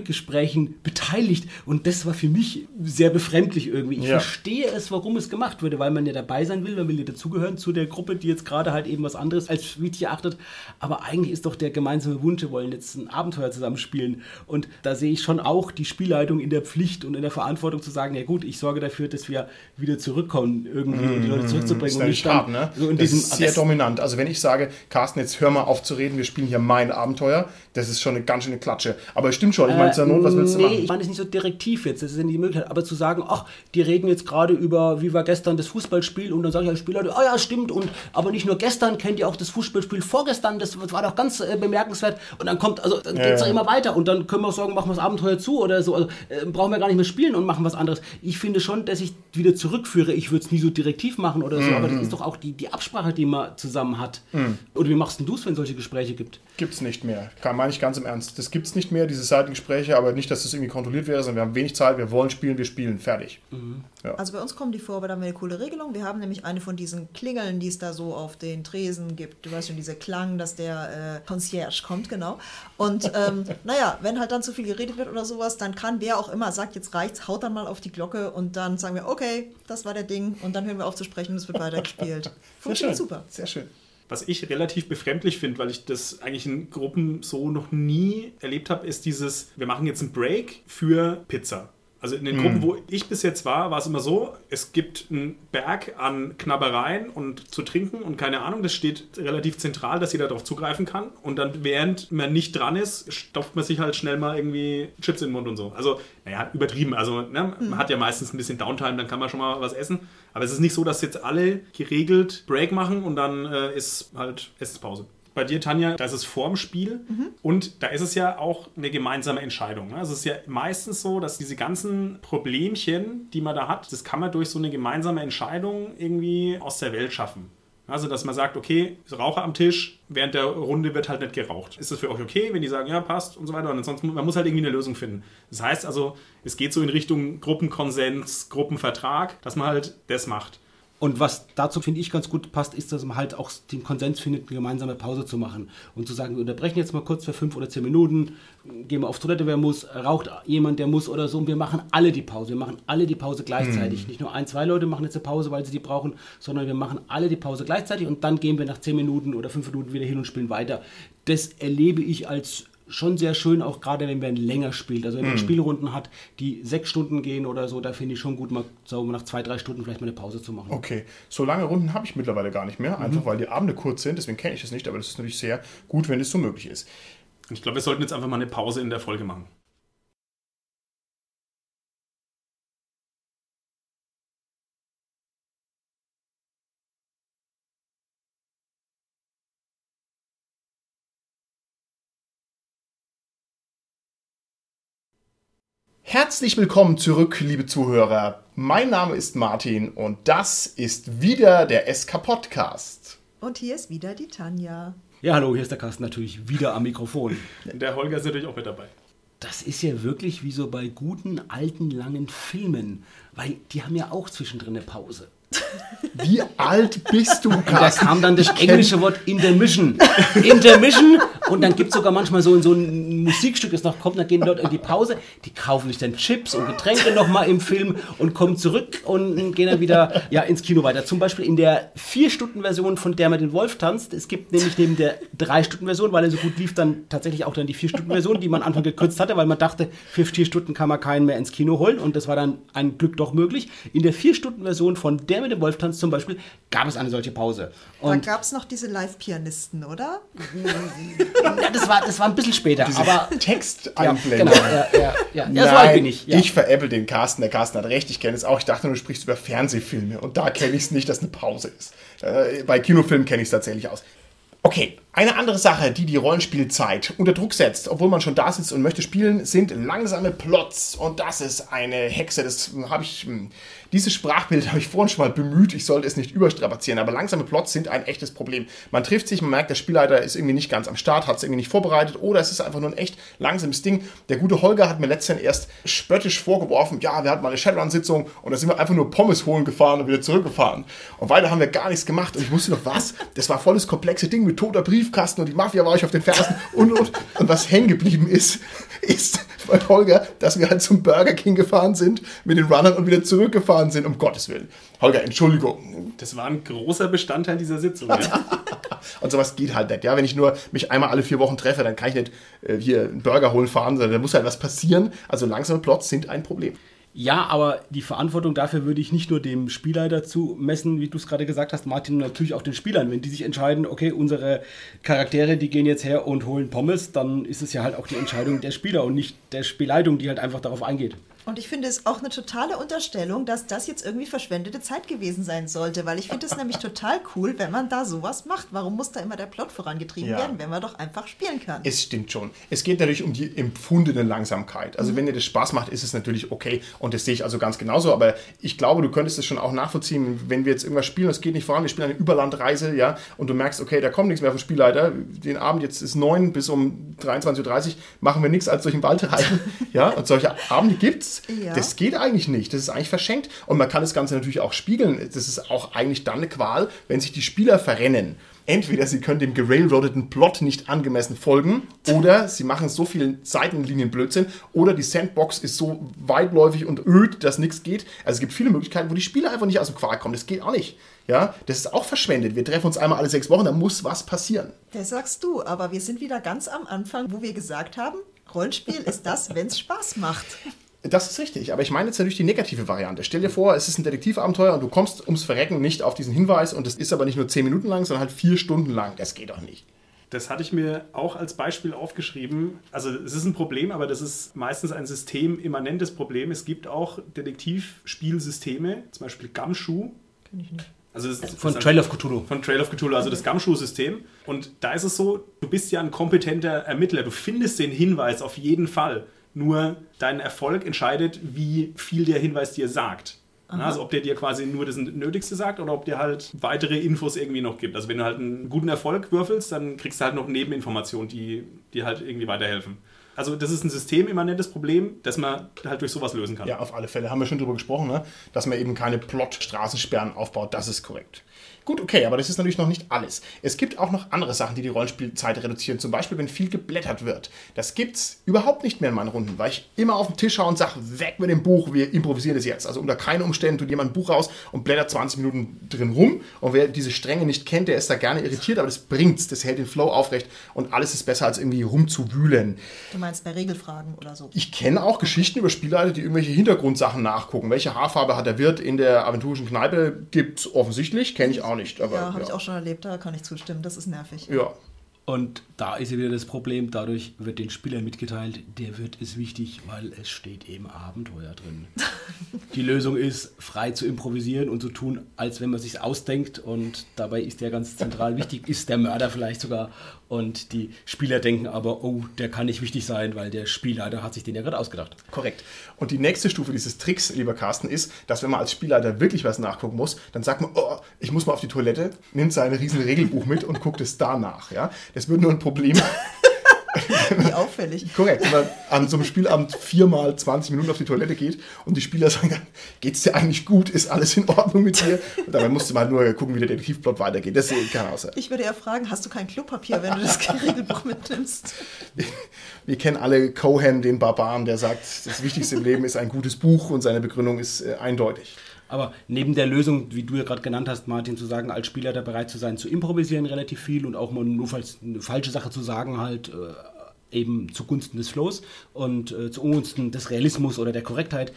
Off-Topic-Gesprächen beteiligt. Und das war für mich sehr befremdlich irgendwie. Ich Ja. verstehe es, warum es gemacht wurde, weil man ja dabei sein will, man will ja dazugehören zu der Gruppe, die jetzt gerade halt eben was anderes als wichtig erachtet. Aber eigentlich ist doch der gemeinsame Wunsch, wir wollen jetzt ein Abenteuer zusammen spielen. Und da sehe ich schon auch die Spielleitung in der Pflicht und in der Verantwortung zu sagen, ja gut, ich sorge dafür, dass wir wieder zurückkommen irgendwie und die Leute Das zurückzubringen. ist und nicht hart, ne? so in das diesem ist sehr das- dominant. Also wenn ich sage, Carsten, jetzt hör mal auf zu reden, wir spielen hier mein Abenteuer, das ist schon eine ganz schöne Klatsche. Aber es stimmt schon, ich meine, zur Not, was willst du nee, machen? ich meine es nicht so direktiv jetzt, das ist ja nicht die Möglichkeit, aber zu sagen, ach, die reden jetzt gerade über, wie war gestern das Fußballspiel und dann sage ich als Spieler, ah ja, stimmt, und aber nicht nur gestern, kennt ihr auch das Fußballspiel vorgestern, das war doch ganz äh, bemerkenswert und dann kommt, also dann Ja, geht es ja. immer weiter und dann können wir auch sagen, machen wir das Abenteuer zu oder so, also äh, brauchen wir gar nicht mehr spielen und machen was anderes. Ich finde schon, dass ich wieder zurückführe, ich würde es nie so direktiv machen oder so, aber das ist doch auch die, die Absprache, die man zusammen hat. Oder wie machst denn du es, wenn es solche Gespräche gibt? Gibt's nicht mehr. Kann, meine ich ganz im Ernst. Das gibt's nicht mehr, diese Seitengespräche, aber nicht, dass das irgendwie kontrolliert wäre, sondern wir haben wenig Zeit, wir wollen spielen, wir spielen, fertig. Also bei uns kommen die vor, aber da haben wir eine coole Regelung. Wir haben nämlich eine von diesen Klingeln, die es da so auf den Tresen gibt. Du weißt schon, dieser Klang, dass der äh, Concierge kommt, genau. Und ähm, (laughs) naja, wenn halt dann zu viel geredet wird oder sowas, dann kann wer auch immer sagt, jetzt reicht's, haut dann mal auf die Glocke und dann sagen wir, okay, das war der Ding und dann hören wir auf zu sprechen und es wird weitergespielt. (laughs) Funktioniert super. Sehr schön. Was ich relativ befremdlich finde, weil ich das eigentlich in Gruppen so noch nie erlebt habe, ist dieses, wir machen jetzt einen Break für Pizza. Also in den Gruppen, wo ich bis jetzt war, war es immer so, es gibt einen Berg an Knabbereien und zu trinken und keine Ahnung, das steht relativ zentral, dass jeder darauf zugreifen kann. Und dann, während man nicht dran ist, stopft man sich halt schnell mal irgendwie Chips in den Mund und so. Also, naja, übertrieben. Also, ne, man hat ja meistens ein bisschen Downtime, dann kann man schon mal was essen. Aber es ist nicht so, dass jetzt alle geregelt Break machen und dann äh, ist halt Essenspause bei dir, Tanja, da ist es vorm Spiel und da ist es ja auch eine gemeinsame Entscheidung. ne? Also es ist ja meistens so, dass diese ganzen Problemchen, die man da hat, das kann man durch so eine gemeinsame Entscheidung irgendwie aus der Welt schaffen. Also, dass man sagt, okay, Raucher am Tisch, während der Runde wird halt nicht geraucht. Ist das für euch okay, wenn die sagen, ja, passt und so weiter? Und ansonsten, man muss halt irgendwie eine Lösung finden. Das heißt also, es geht so in Richtung Gruppenkonsens, Gruppenvertrag, dass man halt das macht. Und was dazu, finde ich, ganz gut passt, ist, dass man halt auch den Konsens findet, eine gemeinsame Pause zu machen. Und zu sagen, wir unterbrechen jetzt mal kurz für fünf oder zehn Minuten, gehen wir auf Toilette, wer muss, raucht jemand, der muss oder so. Und wir machen alle die Pause. Wir machen alle die Pause gleichzeitig. Nicht nur ein, zwei Leute machen jetzt eine Pause, weil sie die brauchen, sondern wir machen alle die Pause gleichzeitig und dann gehen wir nach zehn Minuten oder fünf Minuten wieder hin und spielen weiter. Das erlebe ich als schon sehr schön, auch gerade wenn man länger spielt. Also wenn man Spielrunden hat, die sechs Stunden gehen oder so, da finde ich schon gut, mal so nach zwei, drei Stunden vielleicht mal eine Pause zu machen. Okay, so lange Runden habe ich mittlerweile gar nicht mehr, einfach weil die Abende kurz sind, deswegen kenne ich das nicht, aber das ist natürlich sehr gut, wenn es so möglich ist. Ich glaube, wir sollten jetzt einfach mal eine Pause in der Folge machen. Herzlich willkommen zurück, liebe Zuhörer. Mein Name ist Martin und das ist wieder der SK Podcast. Und hier ist wieder die Tanja. Ja, hallo, hier ist der Carsten natürlich wieder am Mikrofon. (laughs) Der Holger ist natürlich auch mit dabei. Das ist ja wirklich wie so bei guten, alten, langen Filmen, weil die haben ja auch zwischendrin eine Pause. Wie alt bist du, Da Carsten? kam dann das englische Wort Intermission. Intermission. Und dann gibt es sogar manchmal so, so ein Musikstück, das noch kommt, dann gehen die Leute in die Pause, die kaufen sich dann Chips und Getränke nochmal im Film und kommen zurück und gehen dann wieder ja, ins Kino weiter. Zum Beispiel in der 4-Stunden-Version von Der mit den Wolf tanzt. Es gibt nämlich neben der 3-Stunden-Version, weil er so gut lief, dann tatsächlich auch dann die 4-Stunden-Version, die man am Anfang gekürzt hatte, weil man dachte, für 4 Stunden kann man keinen mehr ins Kino holen und das war dann ein Glück doch möglich. In der 4-Stunden-Version von Der mit dem Wolf tanzt zum Beispiel gab es eine solche Pause. Da Und gab es noch diese Live-Pianisten, oder? (laughs) ja, das, war, das war ein bisschen später, aber ja, Texteinblendung. genau, ja, ja, ja. ja so alt bin ich. Ja. ich veräpple den Carsten. Der Carsten hat recht, ich kenne es auch. Ich dachte nur, du sprichst über Fernsehfilme und da kenne ich es nicht, dass eine Pause ist. Äh, bei Kinofilmen kenne ich es tatsächlich aus. Okay, eine andere Sache, die die Rollenspielzeit unter Druck setzt, obwohl man schon da sitzt und möchte spielen, sind langsame Plots. Und das ist eine Hexe. Das habe ich. Dieses Sprachbild habe ich vorhin schon mal bemüht. Ich sollte es nicht überstrapazieren, aber langsame Plots sind ein echtes Problem. Man trifft sich, man merkt, der Spielleiter ist irgendwie nicht ganz am Start, hat es irgendwie nicht vorbereitet oder es ist einfach nur ein echt langsames Ding. Der gute Holger hat mir letztens erst spöttisch vorgeworfen, ja, wir hatten mal eine Shadowrun-Sitzung und da sind wir einfach nur Pommes holen gefahren und wieder zurückgefahren. Und weiter haben wir gar nichts gemacht und ich wusste noch was, das war volles komplexe Ding mit toter Briefkasten und die Mafia war euch auf den Fersen und, und, und was hängen geblieben ist, ist bei Holger, dass wir halt zum Burger King gefahren sind mit den Runnern und wieder zurückgefahren sind, um Gottes Willen. Holger, Entschuldigung. Das war ein großer Bestandteil dieser Sitzung. Ja. (laughs) Und sowas geht halt nicht. Ja, wenn ich nur mich einmal alle vier Wochen treffe, dann kann ich nicht äh, hier einen Burger holen fahren, sondern da muss halt was passieren. Also langsame Plots sind ein Problem. Ja, aber die Verantwortung dafür würde ich nicht nur dem Spielleiter zumessen, wie du es gerade gesagt hast, Martin, und natürlich auch den Spielern. Wenn die sich entscheiden, okay, unsere Charaktere, die gehen jetzt her und holen Pommes, dann ist es ja halt auch die Entscheidung der Spieler und nicht der Spielleitung, die halt einfach darauf eingeht. Und ich finde es auch eine totale Unterstellung, dass das jetzt irgendwie verschwendete Zeit gewesen sein sollte, weil ich finde es nämlich total cool, wenn man da sowas macht. Warum muss da immer der Plot vorangetrieben Ja. werden, wenn man doch einfach spielen kann? Es stimmt schon. Es geht natürlich um die empfundene Langsamkeit. Also wenn dir das Spaß macht, ist es natürlich okay. Und das sehe ich also ganz genauso. Aber ich glaube, du könntest es schon auch nachvollziehen, wenn wir jetzt irgendwas spielen es geht nicht voran, wir spielen eine Überlandreise, ja, und du merkst, okay, da kommt nichts mehr vom Spielleiter. Den Abend jetzt ist neun bis um 23.30 Uhr, machen wir nichts als durch den Wald reiten. (laughs) ja, und solche Abende gibt's. Ja. Das geht eigentlich nicht. Das ist eigentlich verschenkt. Und man kann das Ganze natürlich auch spiegeln. Das ist auch eigentlich dann eine Qual, wenn sich die Spieler verrennen. Entweder sie können dem gerailroadeten Plot nicht angemessen folgen, oder sie machen so viel Seitenlinien Blödsinn, oder die Sandbox ist so weitläufig und öd, dass nichts geht. Also es gibt viele Möglichkeiten, wo die Spieler einfach nicht aus dem Quark kommen. Das geht auch nicht. Ja, das ist auch verschwendet. Wir treffen uns einmal alle sechs Wochen, da muss was passieren. Das sagst du, aber wir sind wieder ganz am Anfang, wo wir gesagt haben, Rollenspiel ist das, wenn es Spaß macht. Das ist richtig, aber ich meine jetzt natürlich die negative Variante. Stell dir vor, es ist ein Detektivabenteuer und du kommst ums Verrecken nicht auf diesen Hinweis und es ist aber nicht nur 10 Minuten lang, sondern halt 4 Stunden lang. Das geht doch nicht. Das hatte ich mir auch als Beispiel aufgeschrieben. Also es ist ein Problem, aber das ist meistens ein systemimmanentes Problem. Es gibt auch Detektivspielsysteme, zum Beispiel Gumshoe. Kenn ich nicht. Also das, Von das Trail of Cthulhu. Von Trail of Cthulhu, also das Gumshoe-System. Und da ist es so, du bist ja ein kompetenter Ermittler. Du findest den Hinweis auf jeden Fall. Nur dein Erfolg entscheidet, wie viel der Hinweis dir sagt. Na, also ob der dir quasi nur das Nötigste sagt oder ob der halt weitere Infos irgendwie noch gibt. Also wenn du halt einen guten Erfolg würfelst, dann kriegst du halt noch Nebeninformationen, die dir halt irgendwie weiterhelfen. Also das ist ein systemimmanentes Problem, das man halt durch sowas lösen kann. Ja, auf alle Fälle. Haben wir schon drüber gesprochen, ne? dass man eben keine Plot-Straßensperren aufbaut. Das ist korrekt. Gut, okay, aber das ist natürlich noch nicht alles. Es gibt auch noch andere Sachen, die die Rollenspielzeit reduzieren. Zum Beispiel, wenn viel geblättert wird. Das gibt's überhaupt nicht mehr in meinen Runden, weil ich immer auf den Tisch schaue und sage, weg mit dem Buch, wir improvisieren das jetzt. Also unter keinen Umständen tut jemand ein Buch raus und blättert 20 Minuten drin rum. Und wer diese Stränge nicht kennt, der ist da gerne irritiert, aber das bringt's, das hält den Flow aufrecht und alles ist besser, als irgendwie rumzuwühlen. Du meinst bei Regelfragen oder so? Ich kenne auch Geschichten über Spielleiter, die irgendwelche Hintergrundsachen nachgucken. Welche Haarfarbe hat der Wirt in der aventurischen Kneipe? Gibt's offensichtlich, kenne ich auch nicht. Aber, ja, habe ich auch schon erlebt, da kann ich zustimmen. Das ist nervig. Ja, Und da ist ja wieder das Problem, dadurch wird den Spielern mitgeteilt, der wird es wichtig, weil es steht eben Abenteuer drin. (laughs) Die Lösung ist, frei zu improvisieren und zu tun, als wenn man sich ausdenkt. Und dabei ist ja ganz zentral wichtig, ist der Mörder vielleicht sogar. Und die Spieler denken aber, oh, der kann nicht wichtig sein, weil der Spielleiter hat sich den ja gerade ausgedacht. Korrekt. Und die nächste Stufe dieses Tricks, lieber Carsten, ist, dass wenn man als Spielleiter wirklich was nachgucken muss, dann sagt man, oh, ich muss mal auf die Toilette, nimmt sein riesen Regelbuch mit und guckt es danach. Ja? Das wird nur ein Problem. (laughs) (laughs) Wie auffällig. Korrekt, wenn man an so einem Spielabend viermal 20 Minuten auf die Toilette geht und die Spieler sagen geht's dir eigentlich gut, ist alles in Ordnung mit dir? Und dabei musst du mal nur gucken, wie der Detektivplot weitergeht. Das kann auch sein. Ich würde eher fragen, hast du kein Klopapier, wenn du das Regelbuch mitnimmst? Wir kennen alle Cohen, den Barbaren, der sagt, das Wichtigste im Leben ist ein gutes Buch und seine Begründung ist äh, eindeutig. Aber neben der Lösung, wie du ja gerade genannt hast, Martin, zu sagen, als Spieler da bereit zu sein, zu improvisieren relativ viel und auch mal nur falls eine falsche Sache zu sagen, halt äh, eben zugunsten des Flows und äh, zugunsten des Realismus oder der Korrektheit.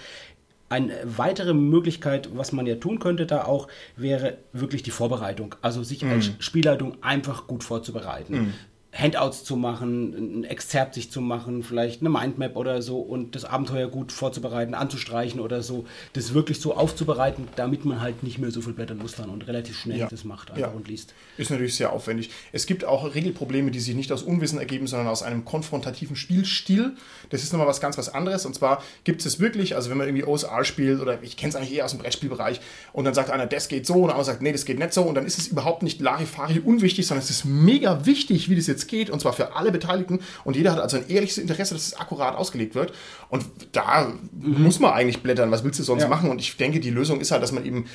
Eine weitere Möglichkeit, was man ja tun könnte da auch, wäre wirklich die Vorbereitung. Also sich als Spielleitung einfach gut vorzubereiten. Handouts zu machen, ein Exzerpt sich zu machen, vielleicht eine Mindmap oder so und das Abenteuer gut vorzubereiten, anzustreichen oder so, das wirklich so aufzubereiten, damit man halt nicht mehr so viel blättern muss dann und relativ schnell Ja. das macht Ja. einfach und liest. Ist natürlich sehr aufwendig. Es gibt auch Regelprobleme, die sich nicht aus Unwissen ergeben, sondern aus einem konfrontativen Spielstil. Das ist nochmal was ganz was anderes. Und zwar gibt es wirklich, also wenn man irgendwie OSR spielt oder ich kenne es eigentlich eher aus dem Brettspielbereich und dann sagt einer, das geht so und der andere sagt, nee, das geht nicht so und dann ist es überhaupt nicht Larifari unwichtig, sondern es ist mega wichtig, wie das jetzt geht und zwar für alle Beteiligten und jeder hat also ein ehrliches Interesse, dass es akkurat ausgelegt wird und da muss man eigentlich blättern. Was willst du sonst Ja. machen? Und ich denke, die Lösung ist halt, dass man eben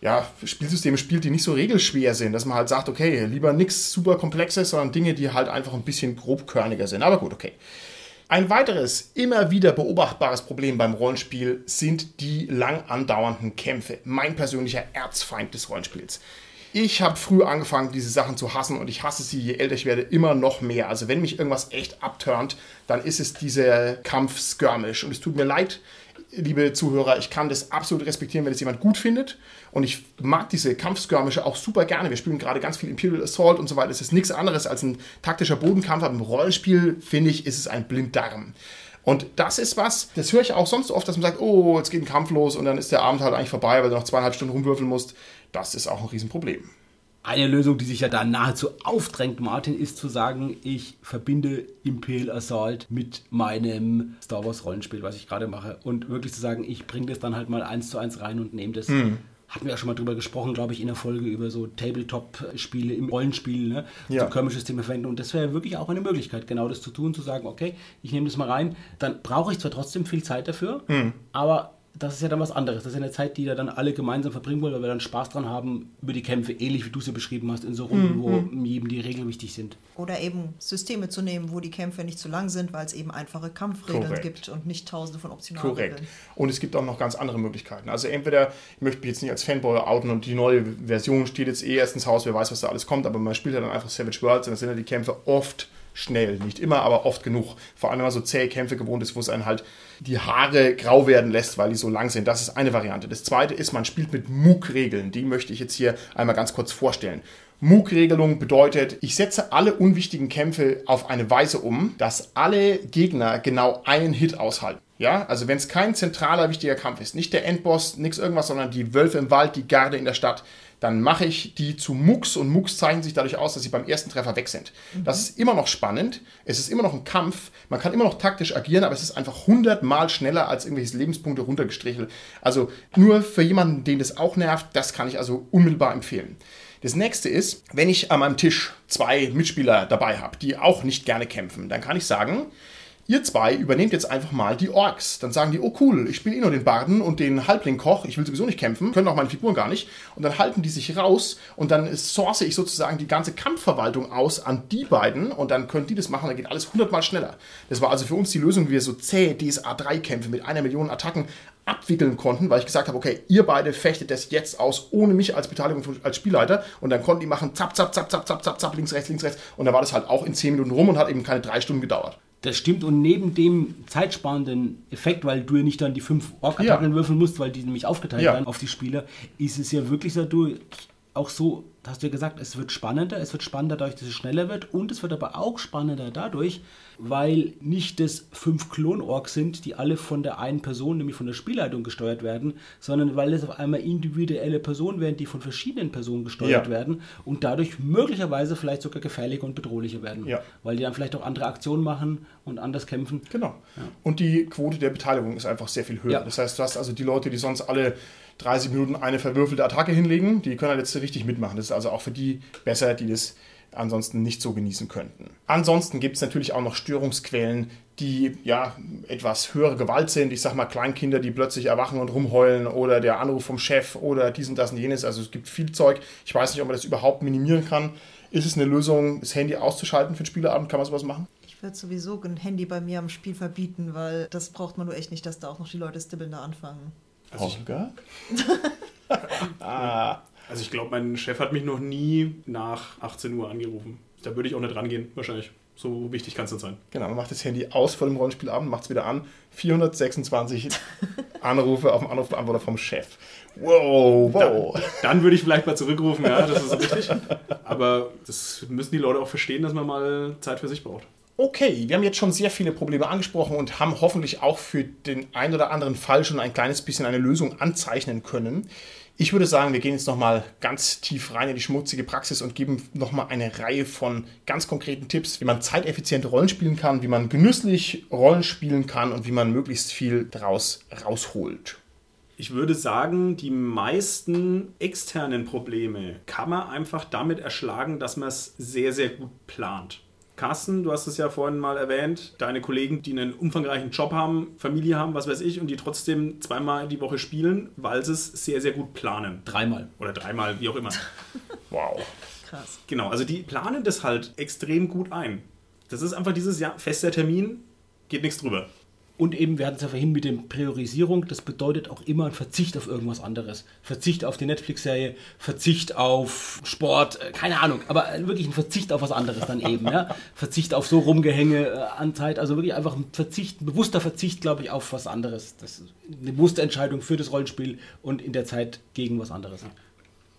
ja, Spielsysteme spielt, die nicht so regelschwer sind, dass man halt sagt, okay, lieber nichts super komplexes, sondern Dinge, die halt einfach ein bisschen grobkörniger sind. Aber gut, okay. Ein weiteres, immer wieder beobachtbares Problem beim Rollenspiel sind die lang andauernden Kämpfe. Mein persönlicher Erzfeind des Rollenspiels. Ich habe früh angefangen, diese Sachen zu hassen und ich hasse sie, je älter ich werde, immer noch mehr. Also wenn mich irgendwas echt abturnt, dann ist es dieser Kampf Skirmish. Und es tut mir leid, liebe Zuhörer, ich kann das absolut respektieren, wenn es jemand gut findet. Und ich mag diese Kampfskirmische auch super gerne. Wir spielen gerade ganz viel Imperial Assault und so weiter. Es ist nichts anderes als ein taktischer Bodenkampf, aber im Rollenspiel, finde ich, ist es ein Blinddarm. Und das ist was, das höre ich auch sonst oft, dass man sagt, oh, jetzt geht ein Kampf los und dann ist der Abend halt eigentlich vorbei, weil du noch zweieinhalb Stunden rumwürfeln musst. Das ist auch ein Riesenproblem. Eine Lösung, die sich ja da nahezu aufdrängt, Martin, ist zu sagen, ich verbinde Imperial Assault mit meinem Star Wars Rollenspiel, was ich gerade mache. Und wirklich zu sagen, ich bringe das dann halt mal eins zu eins rein und nehme das. Hm. Hatten wir ja schon mal drüber gesprochen, glaube ich, in der Folge über so Tabletop-Spiele im Rollenspiel, ne? Ja. So Körpersysteme verwenden. Und das wäre wirklich auch eine Möglichkeit, genau das zu tun, zu sagen, okay, ich nehme das mal rein. Dann brauche ich zwar trotzdem viel Zeit dafür, Hm. aber das ist ja dann was anderes. Das ist ja eine Zeit, die wir dann alle gemeinsam verbringen wollen, weil wir dann Spaß dran haben über die Kämpfe, ähnlich wie du sie beschrieben hast, in so Runden, wo jedem die Regeln wichtig sind. Oder eben Systeme zu nehmen, wo die Kämpfe nicht zu lang sind, weil es eben einfache Kampfregeln Korrekt. gibt und nicht tausende von Optionalregeln. Korrekt. Und es gibt auch noch ganz andere Möglichkeiten. Also entweder, ich möchte mich jetzt nicht als Fanboy outen und die neue Version steht jetzt eh erst ins Haus, wer weiß, was da alles kommt, aber man spielt ja dann einfach Savage Worlds und da sind ja die Kämpfe oft schnell. Nicht immer, aber oft genug. Vor allem, wenn man so zähe Kämpfe gewohnt ist, wo es einen halt die Haare grau werden lässt, weil die so lang sind. Das ist eine Variante. Das zweite ist, man spielt mit MOOC-Regeln. Die möchte ich jetzt hier einmal ganz kurz vorstellen. MOOC-Regelung bedeutet, ich setze alle unwichtigen Kämpfe auf eine Weise um, dass alle Gegner genau einen Hit aushalten. Ja, also wenn es kein zentraler wichtiger Kampf ist, nicht der Endboss, nichts irgendwas, sondern die Wölfe im Wald, die Garde in der Stadt, dann mache ich die zu Mucks und Mucks zeichnen sich dadurch aus, dass sie beim ersten Treffer weg sind. Mhm. Das ist immer noch spannend, es ist immer noch ein Kampf, man kann immer noch taktisch agieren, aber es ist einfach hundertmal schneller als irgendwelche Lebenspunkte runtergestrichelt. Also nur für jemanden, den das auch nervt, das kann ich also unmittelbar empfehlen. Das nächste ist, wenn ich an meinem Tisch zwei Mitspieler dabei habe, die auch nicht gerne kämpfen, dann kann ich sagen, Ihr zwei übernehmt jetzt einfach mal die Orks. Dann sagen die, oh cool, ich spiele eh nur den Barden und den Halblingkoch, ich will sowieso nicht kämpfen, können auch meine Figuren gar nicht. Und dann halten die sich raus und dann source ich sozusagen die ganze Kampfverwaltung aus an die beiden und dann können die das machen, dann geht alles hundertmal schneller. Das war also für uns die Lösung, wie wir so zähe DSA-3-Kämpfe mit einer Million Attacken abwickeln konnten, weil ich gesagt habe, okay, ihr beide fechtet das jetzt aus, ohne mich als Beteiligung als Spielleiter. Und dann konnten die machen, zapp, zapp, zapp, zapp, zapp, zapp, zapp, links, rechts, links, rechts. Und dann war das halt auch in 10 Minuten rum und hat eben keine drei Stunden gedauert. Das stimmt und neben dem zeitsparenden Effekt, weil du ja nicht dann die fünf Ork-Attacken ja. würfeln musst, weil die nämlich aufgeteilt ja. werden auf die Spieler, ist es ja wirklich so, du auch so, hast du ja gesagt, es wird spannender, es wird spannender dadurch, dass es schneller wird und es wird aber auch spannender dadurch, weil nicht das fünf Klon-Orks sind, die alle von der einen Person, nämlich von der Spielleitung gesteuert werden, sondern weil es auf einmal individuelle Personen werden, die von verschiedenen Personen gesteuert ja. werden und dadurch möglicherweise vielleicht sogar gefährlicher und bedrohlicher werden, ja. weil die dann vielleicht auch andere Aktionen machen und anders kämpfen. Genau. Ja. Und die Quote der Beteiligung ist einfach sehr viel höher. Das heißt, du hast also die Leute, die sonst alle 30 Minuten eine verwürfelte Attacke hinlegen, die können halt jetzt richtig mitmachen. Das ist also auch für die besser, die das ansonsten nicht so genießen könnten. Ansonsten gibt es natürlich auch noch Störungsquellen, die ja etwas höhere Gewalt sind. Ich sag mal Kleinkinder, die plötzlich erwachen und rumheulen oder der Anruf vom Chef oder dies und das und jenes. Also es gibt viel Zeug. Ich weiß nicht, ob man das überhaupt minimieren kann. Ist es eine Lösung, das Handy auszuschalten für den Spieleabend? Kann man sowas machen? Ich würde sowieso ein Handy bei mir am Spiel verbieten, weil das braucht man nur echt nicht, dass da auch noch die Leute stibbeln anfangen. Also Holger? (laughs) ah. Also ich glaube, mein Chef hat mich noch nie nach 18 Uhr angerufen. Da würde ich auch nicht rangehen, wahrscheinlich. So wichtig kann es nicht sein. Genau, man macht das Handy aus vor dem Rollenspielabend, macht es wieder an. 426 (laughs) Anrufe auf dem Anrufbeantworter vom Chef. Wow, wow. Dann, dann, würde ich vielleicht mal zurückrufen, ja, das ist richtig. Aber das müssen die Leute auch verstehen, dass man mal Zeit für sich braucht. Okay, wir haben jetzt schon sehr viele Probleme angesprochen und haben hoffentlich auch für den einen oder anderen Fall schon ein kleines bisschen eine Lösung anzeichnen können. Ich würde sagen, wir gehen jetzt nochmal ganz tief rein in die schmutzige Praxis und geben nochmal eine Reihe von ganz konkreten Tipps, wie man zeiteffizient Rollen spielen kann, wie man genüsslich Rollen spielen kann und wie man möglichst viel daraus rausholt. Ich würde sagen, die meisten externen Probleme kann man einfach damit erschlagen, dass man es sehr, sehr gut plant. Carsten, du hast es ja vorhin mal erwähnt, deine Kollegen, die einen umfangreichen Job haben, Familie haben, was weiß ich, und die trotzdem zweimal die Woche spielen, weil sie es sehr, sehr gut planen. Dreimal. Oder dreimal, wie auch immer. (laughs) wow. Krass. Genau, also die planen das halt extrem gut ein. Das ist einfach dieses Jahr fester Termin, geht nichts drüber. Und eben, wir hatten es ja vorhin mit der Priorisierung, das bedeutet auch immer ein Verzicht auf irgendwas anderes. Verzicht auf die Netflix-Serie, Verzicht auf Sport, äh, keine Ahnung, aber wirklich ein Verzicht auf was anderes dann eben. Ja? (laughs) Verzicht auf so Rumgehänge äh, an Zeit, also wirklich einfach ein Verzicht, ein bewusster Verzicht, glaube ich, auf was anderes. Das ist eine bewusste Entscheidung für das Rollenspiel und in der Zeit gegen was anderes.